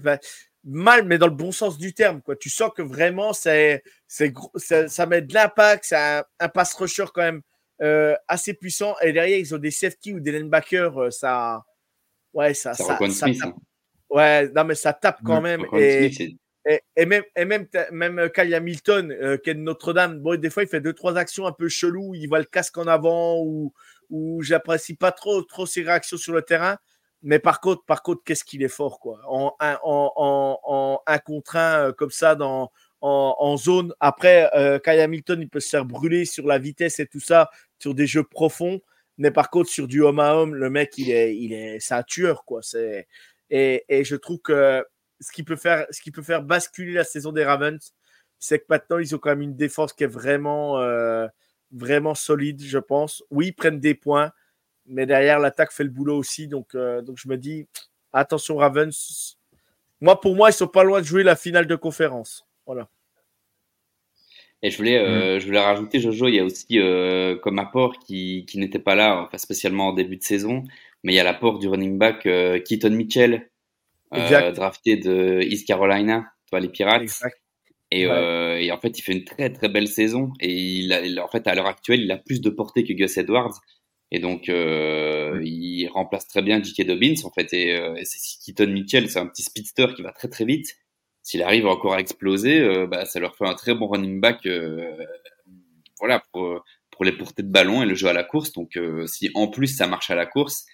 Speaker 1: mal, mais dans le bon sens du terme. Quoi. Tu sens que vraiment, c'est, ça, ça met de l'impact. C'est un, un pass rusher quand même euh, assez puissant. Et derrière, ils ont des safety ou des linebackers. euh, ça, ouais, ça,
Speaker 2: Ça
Speaker 1: ça,
Speaker 2: Roquan
Speaker 1: ça
Speaker 2: Smith.
Speaker 1: tape.
Speaker 2: hein.
Speaker 1: Ouais, non, mais ça tape quand même. Et,
Speaker 2: Smith, c'est-
Speaker 1: et, et même, et même, même euh, Kyle Hamilton, euh, qui est de Notre-Dame, bon, des fois, il fait deux, trois actions un peu cheloues. Il voit le casque en avant ou, ou j'apprécie pas trop, trop ses réactions sur le terrain. Mais par contre, par contre, qu'est-ce qu'il est fort, quoi? En en, en, un contre un, euh, comme ça, dans, en, en zone. Après, euh, Kyle Hamilton, il peut se faire brûler sur la vitesse et tout ça, sur des jeux profonds. Mais par contre, sur du homme à homme, le mec, il est, il est, c'est un tueur, quoi. C'est, et, et je trouve que ce qui peut faire, ce qui peut faire basculer la saison des Ravens, c'est que maintenant, ils ont quand même une défense qui est vraiment, euh, vraiment solide, je pense. Oui, ils prennent des points, mais derrière, l'attaque fait le boulot aussi. Donc, euh, donc je me dis, attention, Ravens. Moi, pour moi, ils sont pas loin de jouer la finale de conférence. Voilà.
Speaker 2: Et je voulais, euh, je voulais rajouter, Jojo, il y a aussi euh, comme apport qui, qui n'était pas là, enfin spécialement en début de saison, mais il y a l'apport du running back euh, Keaton Mitchell, drafté de East Carolina, toi les Pirates.
Speaker 1: Exact.
Speaker 2: Et,
Speaker 1: Ouais.
Speaker 2: euh, et en fait, il fait une très très belle saison. Et il a, il- en fait, à l'heure actuelle, il a plus de portée que Gus Edwards. Et donc, euh, il remplace très bien J.K. Dobbins, en fait. Et, euh, et c'est Keaton Mitchell, c'est un petit speedster qui va très très vite. S'il arrive encore à exploser, euh, bah, ça leur fait un très bon running back, euh, voilà, pour, pour les portées de ballon et le jeu à la course. Donc, euh, si en plus ça marche à la course,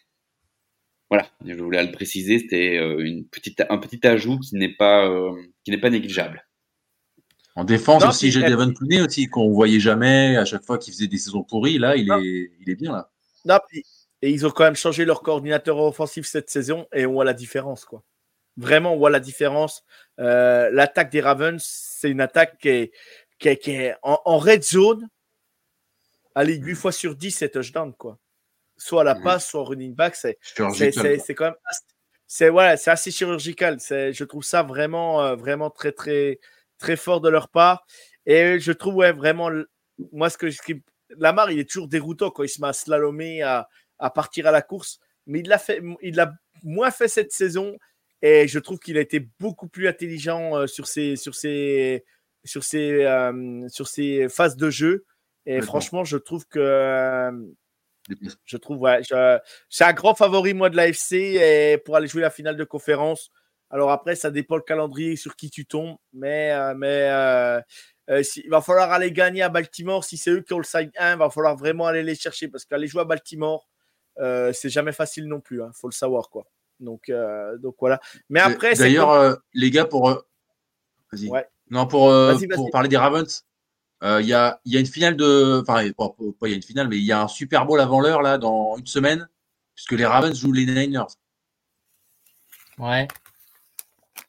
Speaker 2: voilà, je voulais le préciser, c'était une petite, un petit ajout qui n'est pas, euh, qui n'est pas négligeable.
Speaker 3: En défense
Speaker 1: Non,
Speaker 3: aussi, j'ai Devon Clooney aussi, qu'on voyait jamais à chaque fois qu'il faisait des saisons pourries. Là, il,
Speaker 1: Non.
Speaker 3: est, il est bien là.
Speaker 1: Non, et ils ont quand même changé leur coordinateur offensif cette saison et on voit la différence, quoi. Vraiment, on voit la différence. Euh, L'attaque des Ravens, c'est une attaque qui est, qui est, qui est en, en red zone. Allez, 8 fois sur 10, c'est touchdown, quoi. Soit à la
Speaker 2: Mhm.
Speaker 1: passe, soit en running back. C'est quand même c'est voilà, c'est assez chirurgical. C'est je trouve ça vraiment euh, vraiment très très très fort de leur part et je trouve ouais, vraiment moi ce que ce qui Lamar il est toujours déroutant quand il se met à slalomer à, à partir à la course mais il l'a fait il l'a moins fait cette saison et je trouve qu'il a été beaucoup plus intelligent euh, sur ses sur ses sur ses euh, sur ses phases de jeu et franchement je trouve que euh, je trouve, ouais. je- C'est un grand favori, moi, de l'AFC et pour aller jouer la finale de conférence. Alors après, ça dépend le calendrier sur qui tu tombes. Mais, mais euh, euh, si- il va falloir aller gagner à Baltimore. Si c'est eux qui ont le side 1, il va falloir vraiment aller les chercher parce qu'aller jouer à Baltimore, euh, c'est jamais facile non plus. Il faut le savoir, quoi. Donc, euh, donc voilà. Mais après, c'est
Speaker 3: D'ailleurs,
Speaker 1: comme-
Speaker 3: euh, les gars, pour. euh, Vas-y.
Speaker 1: Ouais.
Speaker 3: Non, pour, euh,
Speaker 1: Vas-y, vas-y.
Speaker 3: pour parler des Ravens, euh, il y, a, il y a une finale de. Enfin, pas, il y a une finale, mais il y a un Super Bowl avant l'heure, là, dans une semaine, puisque les Ravens jouent les Niners.
Speaker 4: Ouais.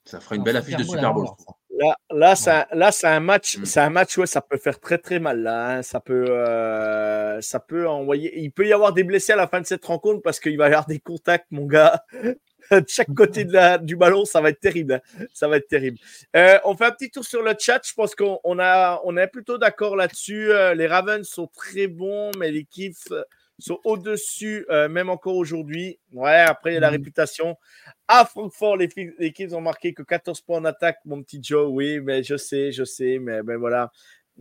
Speaker 3: Ça fera une
Speaker 4: Un
Speaker 3: belle affiche de
Speaker 4: Bowl
Speaker 3: Super Bowl.
Speaker 1: Là, là, c'est un, là, c'est un match,
Speaker 3: Mm.
Speaker 1: c'est un match, ouais, ça peut faire très très mal là. hein. Ça peut, euh, ça peut envoyer. Il peut y avoir des blessés à la fin de cette rencontre parce qu'il va y avoir des contacts, mon gars. de chaque côté de la, du ballon, ça va être terrible. hein. Ça va être terrible. Euh, on fait un petit tour sur le chat. Je pense qu'on on a, on est plutôt d'accord là-dessus. Euh, les Ravens sont très bons, mais Chiefs sont au-dessus, euh, même encore aujourd'hui. Ouais, après, il y a la
Speaker 4: Mhm.
Speaker 1: réputation. À Francfort, les, les Chiefs ont marqué que 14 points en attaque, mon petit Joe. Oui, mais je sais, je sais, mais ben voilà.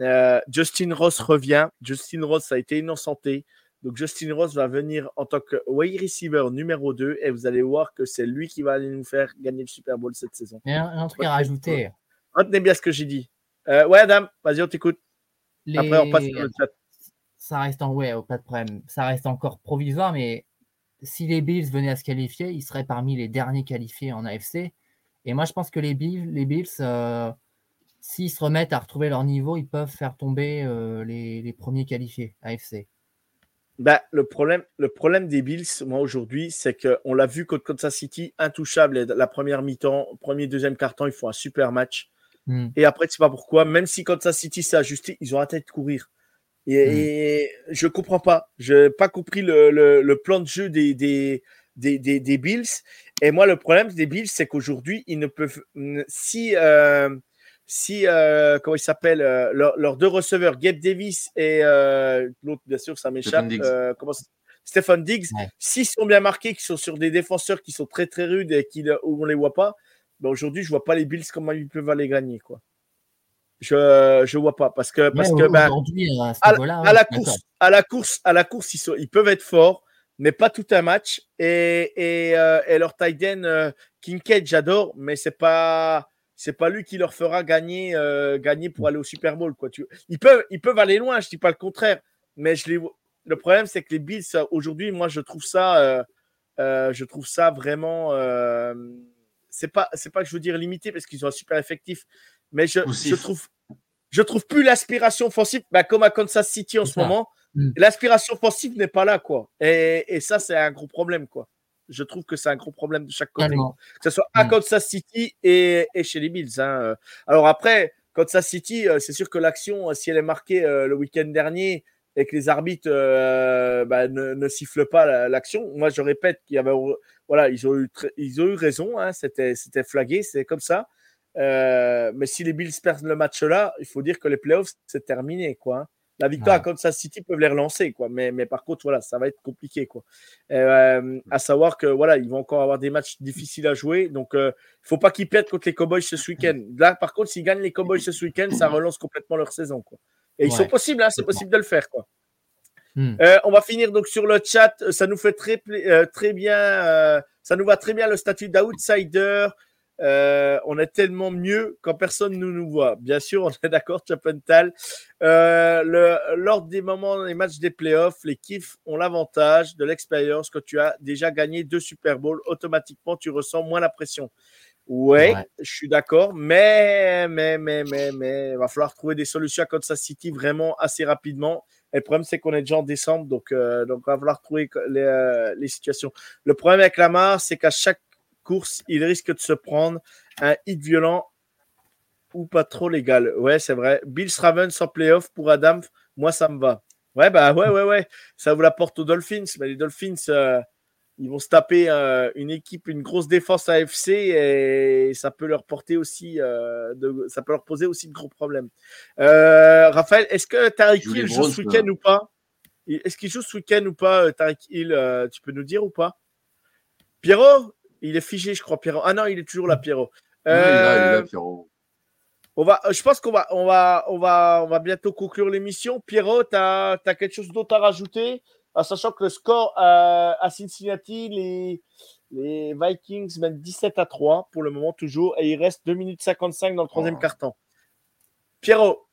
Speaker 1: Euh, Justin Ross revient. Justin Ross a été innocenté. Donc, Justin Ross va venir en tant que wide receiver numéro 2 et vous allez voir que c'est lui qui va aller nous faire gagner le Super Bowl cette saison.
Speaker 4: Il y a un, un truc à rajouter.
Speaker 1: Retenez bien ce que j'ai dit. Euh, ouais, Adam, vas-y, on t'écoute.
Speaker 4: Les...
Speaker 1: Après, on passe sur le chat.
Speaker 4: Ça reste en ouais, oh, pas de problème. Ça reste encore provisoire, mais si les Bills venaient à se qualifier, ils seraient parmi les derniers qualifiés en AFC. Et moi, je pense que les Bills, les Bills euh, s'ils se remettent à retrouver leur niveau, ils peuvent faire tomber euh, les, les premiers qualifiés AFC.
Speaker 1: Bah, le, problème, le problème des Bills, moi, aujourd'hui, c'est qu'on l'a vu contre Kansas City, intouchable la première mi-temps, premier, deuxième quart-temps, ils font un super match.
Speaker 4: Hmm.
Speaker 1: Et après, tu sais pas pourquoi, même si Kansas City s'est ajusté, ils ont arrêté de courir. Et, et je comprends pas. Je n'ai pas compris le, le, le plan de jeu des, des, des, des, des Bills. Et moi, le problème des Bills, c'est qu'aujourd'hui, ils ne peuvent. Si. Euh, si, euh, comment il s'appelle, euh, leurs deux receveurs, Gabe Davis et l'autre, bien sûr, ça m'échappe.
Speaker 3: Stephen Diggs.
Speaker 1: comment c'est- Stephen Diggs,
Speaker 4: Ouais.
Speaker 1: s'ils sont bien marqués, qui sont sur des défenseurs qui sont très très rudes et qui, où on les voit pas, ben aujourd'hui, je vois pas les Bills comment ils peuvent aller gagner. Quoi. Je je vois pas parce que parce
Speaker 4: Ouais,
Speaker 1: que ben,
Speaker 4: aujourd'hui, à
Speaker 1: la course, à la course, à la course, ils, sont, ils peuvent être forts, mais pas tout un match. Et, et, euh, et leur tight end, euh, Kincaid, j'adore, mais c'est pas c'est pas lui qui leur fera gagner euh, gagner pour aller au Super Bowl quoi. Tu, ils peuvent ils peuvent aller loin, je dis pas le contraire, mais je les le problème c'est que les Bills euh, aujourd'hui, moi je trouve ça euh, euh, je trouve ça vraiment euh, c'est pas c'est pas que je veux dire limité parce qu'ils ont un super effectif, mais je, je trouve je trouve plus l'aspiration offensive, bah, comme à Kansas City en ce
Speaker 4: ça.
Speaker 1: moment.
Speaker 4: Mm.
Speaker 1: L'aspiration offensive n'est pas là, quoi. Et, et ça, c'est un gros problème, quoi. Je trouve que c'est un gros problème de chaque côté. Que ce soit à
Speaker 4: Mm.
Speaker 1: Kansas City et, et chez les Bills. hein. Alors après, Kansas City, euh, c'est sûr que l'action, euh, si elle est marquée euh, le week-end dernier et que les arbitres euh, bah, ne, ne sifflent pas la- l'action, moi je répète qu'il y avait, voilà, ils ont eu, ils ont eu raison, hein, c'était, c'était flagué, c'est comme ça. Euh, mais si les Bills perdent le match là, il faut dire que les playoffs c'est terminé, quoi. hein. La victoire
Speaker 4: Ouais.
Speaker 1: à Kansas City peuvent les relancer, quoi. Mais, mais par contre, voilà, ça va être compliqué, quoi. Euh, à savoir que voilà, ils vont encore avoir des matchs difficiles à jouer, donc il faut pas qu'ils perdent contre les Cowboys ce week-end. Là, par contre, s'ils gagnent les Cowboys ce week-end, ça relance complètement leur saison, quoi. Et ils
Speaker 4: Ouais,
Speaker 1: sont possibles, hein, c'est possible de le faire, quoi.
Speaker 4: Hmm.
Speaker 1: Euh, on va finir donc sur le chat. Ça nous fait très, euh, très bien. euh, ça nous va très bien le statut d'outsider. On est tellement mieux quand personne ne nous voit. Bien sûr, on est d'accord, Chapental. Lors des moments des matchs des playoffs, les Kiffs ont l'avantage de l'expérience que tu as déjà gagné deux Super Bowls. Automatiquement, tu ressens moins la pression. Ouais,
Speaker 4: Ouais.
Speaker 1: je suis d'accord, mais, mais, mais, mais, mais, il va falloir trouver des solutions à Kansas City vraiment assez rapidement. Et le problème, c'est qu'on est déjà en décembre, donc, euh, donc il va falloir trouver les, euh, les situations. Le problème avec Lamar, c'est qu'à chaque course, il risque de se prendre un hit violent ou pas trop légal. Ouais, c'est vrai. Bill Ravens en playoff pour Adam, moi, ça me va. Ouais, bah ouais, ouais, ouais. Ça vous l'apporte aux Dolphins, mais les Dolphins, euh, ils vont se taper euh, une équipe, une grosse défense AFC et ça peut leur porter aussi, euh, de, ça peut leur poser aussi de gros problèmes. Euh, Raphaël, est-ce que Tariq Hill joue ce week-end ou pas? Est-ce qu'il joue ce week-end ou pas, Tariq Hill Tu peux nous dire ou pas? Pierrot? Il est figé, je crois, Pierrot. Ah non, il est toujours là, Pierrot.
Speaker 3: Il est là, il est là, Pierrot.
Speaker 1: on va, je pense qu'on va, on va, on va, on va bientôt conclure l'émission. Pierrot, tu as, quelque chose d'autre à rajouter? Sachant que le score euh, à Cincinnati, les, les Vikings mènent 17 à 3 pour le moment toujours, et il reste 2 minutes 55 dans le troisième
Speaker 2: Oh.
Speaker 1: carton. Pierrot,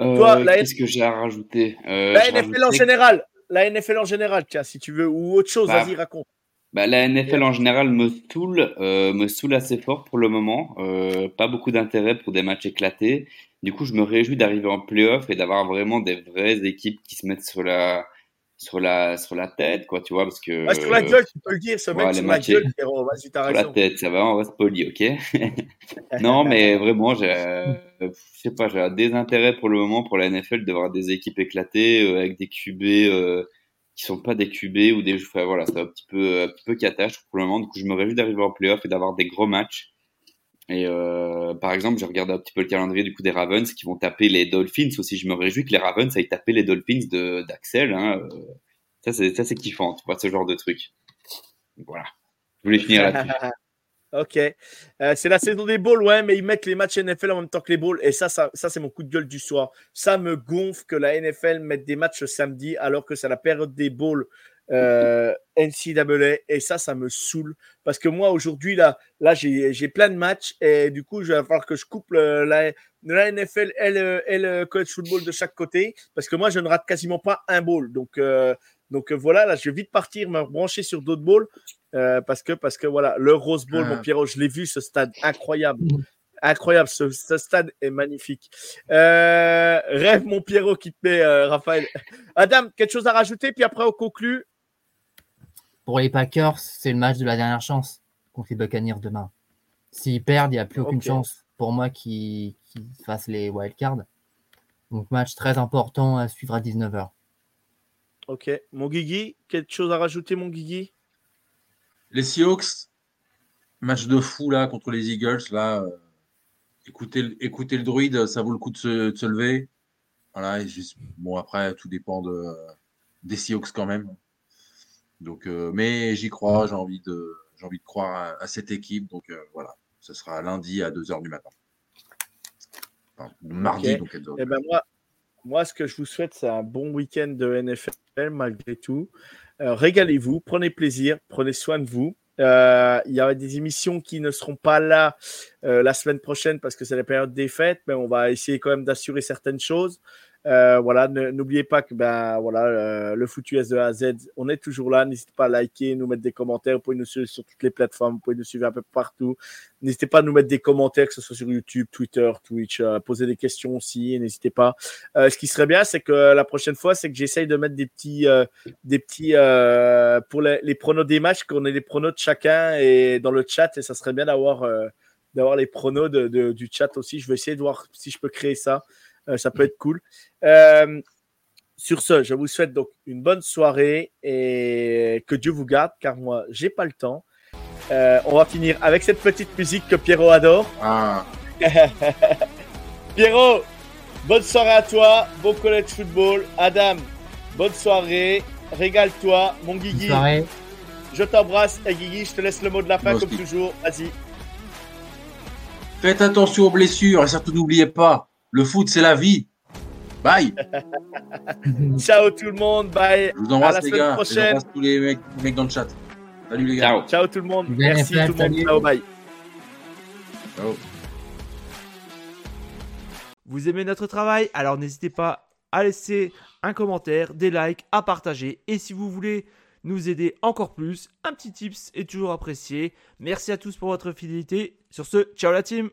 Speaker 2: Euh,
Speaker 1: Toi, la-
Speaker 2: Qu'est-ce que j'ai à rajouter? Euh,
Speaker 1: la NFL en général, la NFL en général, tiens, si tu veux, ou autre chose,
Speaker 2: Bah,
Speaker 1: vas-y, raconte.
Speaker 2: Bah, la NFL en général me saoule, euh, me saoule assez fort pour le moment. Euh, pas beaucoup d'intérêt pour des matchs éclatés. Du coup, je me réjouis d'arriver en playoff et d'avoir vraiment des vraies équipes qui se mettent sur la, sur la, sur la tête, quoi, tu vois, parce que
Speaker 1: Ouais, sur la gueule, tu peux le dire, ce mec sur la gueule, Pierrot, vas-y, t'as
Speaker 2: sur la
Speaker 1: raison.
Speaker 2: tête, ça va, on reste poli, ok? non, mais vraiment, j'ai, euh, je sais pas, j'ai un désintérêt pour le moment pour la NFL de voir des équipes éclatées euh, avec des QB euh, qui sont pas des QB ou des, enfin, voilà, c'est un petit peu, un petit peu cata, pour le moment. Du coup, je me réjouis d'arriver en playoff et d'avoir des gros matchs. Et euh, par exemple, j'ai regardé un petit peu le calendrier du coup des Ravens qui vont taper les Dolphins aussi. Je me réjouis que les Ravens aillent taper les Dolphins d'Axel. Hein. Euh, Ça, c'est ça, c'est kiffant, tu vois, ce genre de truc. Voilà. Je voulais finir là-dessus.
Speaker 1: Ok. Euh, c'est la saison des bowls, ouais, mais ils mettent les matchs NFL en même temps que les bowls. Et ça, ça, ça c'est mon coup de gueule du soir. Ça me gonfle que la NFL mette des matchs samedi alors que c'est la période des bowls euh, NCAA. Et ça, ça me saoule. Parce que moi, aujourd'hui, là, là j'ai j'ai plein de matchs. Et du coup, je vais falloir que je coupe le- la, la NFL et le, et le college football de chaque côté. Parce que moi, je ne rate quasiment pas un bowl. Donc, euh, donc euh, voilà, là, je vais vite partir, me brancher sur d'autres bowls. Euh, parce que parce que voilà, le Rose Bowl,
Speaker 3: Ah.
Speaker 1: mon Pierrot, je l'ai vu ce stade incroyable.
Speaker 4: Mhm.
Speaker 1: Incroyable, ce, ce stade est magnifique. Euh, rêve mon Pierrot qui te met, euh, Raphaël. Adam, quelque chose à rajouter, puis après on conclut.
Speaker 4: Pour les Packers, c'est le match de la dernière chance contre les Buccaneers demain. S'ils perdent, il n'y a plus aucune chance pour moi qu'ils fassent les wildcards. Donc, match très important à suivre à 19h.
Speaker 1: Ok, mon Guigui, quelque chose à rajouter, mon Guigui?
Speaker 3: Les Seahawks, match de fou là contre les Eagles. Là, euh, écoutez, le- écoutez le druide, ça vaut le coup de se, de se lever. Voilà, et juste- bon après tout dépend de, des Seahawks quand même. Donc, euh, mais j'y crois, j'ai envie de, j'ai envie de croire à, à cette équipe. Donc euh, voilà, ce sera lundi à 2h du matin. Enfin, mardi donc à 2h
Speaker 1: Eh ben moi, moi, ce que je vous souhaite, c'est un bon week-end de NFL malgré tout. Euh, Régalez-vous, prenez plaisir, prenez soin de vous. Euh, il y aura des émissions qui ne seront pas là euh, la semaine prochaine parce que c'est la période des fêtes, mais on va essayer quand même d'assurer certaines choses. Euh, voilà, n'oubliez pas que ben voilà, euh, le foutu S de A à Z, on est toujours là. N'hésitez pas à liker, nous mettre des commentaires. Vous pouvez nous suivre sur toutes les plateformes, vous pouvez nous suivre un peu partout. N'hésitez pas à nous mettre des commentaires, que ce soit sur YouTube, Twitter, Twitch, euh, poser des questions aussi. N'hésitez pas. Euh, ce qui serait bien, c'est que la prochaine fois, c'est que j'essaye de mettre des petits, euh, des petits euh, pour les, pronos des matchs, qu'on ait les pronos de chacun et dans le chat. Et ça serait bien d'avoir d'avoir les pronos de- du chat aussi. Je vais essayer de voir si je peux créer ça. Euh, ça peut être cool. Euh, sur ce, je vous souhaite donc une bonne soirée et que Dieu vous garde, car moi, j'ai pas le temps. Euh, on va finir avec cette petite musique que Pierrot adore.
Speaker 3: Ah,
Speaker 1: Pierrot, bonne soirée à toi, bon college football. Adam, bonne soirée, régale-toi. Mon
Speaker 4: Bonne
Speaker 1: Guigui,
Speaker 4: soirée.
Speaker 1: je t'embrasse. Et Guigui, je te laisse le mot de la fin comme toujours. Vas-y.
Speaker 3: faites attention aux blessures et surtout n'oubliez pas, le foot c'est la vie. Bye.
Speaker 1: Ciao tout le monde, bye.
Speaker 3: Je vous embrasse
Speaker 1: À la
Speaker 3: les
Speaker 1: semaine
Speaker 3: gars.
Speaker 1: Prochaine.
Speaker 3: J'embrasse tous les mecs, les mecs dans le chat. Salut les gars.
Speaker 2: Ciao.
Speaker 1: Ciao tout le monde.
Speaker 4: Bien,
Speaker 1: Merci
Speaker 4: Fred,
Speaker 1: tout le monde. Ciao, bye.
Speaker 3: Ciao.
Speaker 5: Vous aimez notre travail? Alors n'hésitez pas à laisser un commentaire, des likes, à partager. Et si vous voulez nous aider encore plus, un petit tips est toujours apprécié. Merci à tous pour votre fidélité. Sur ce, ciao la team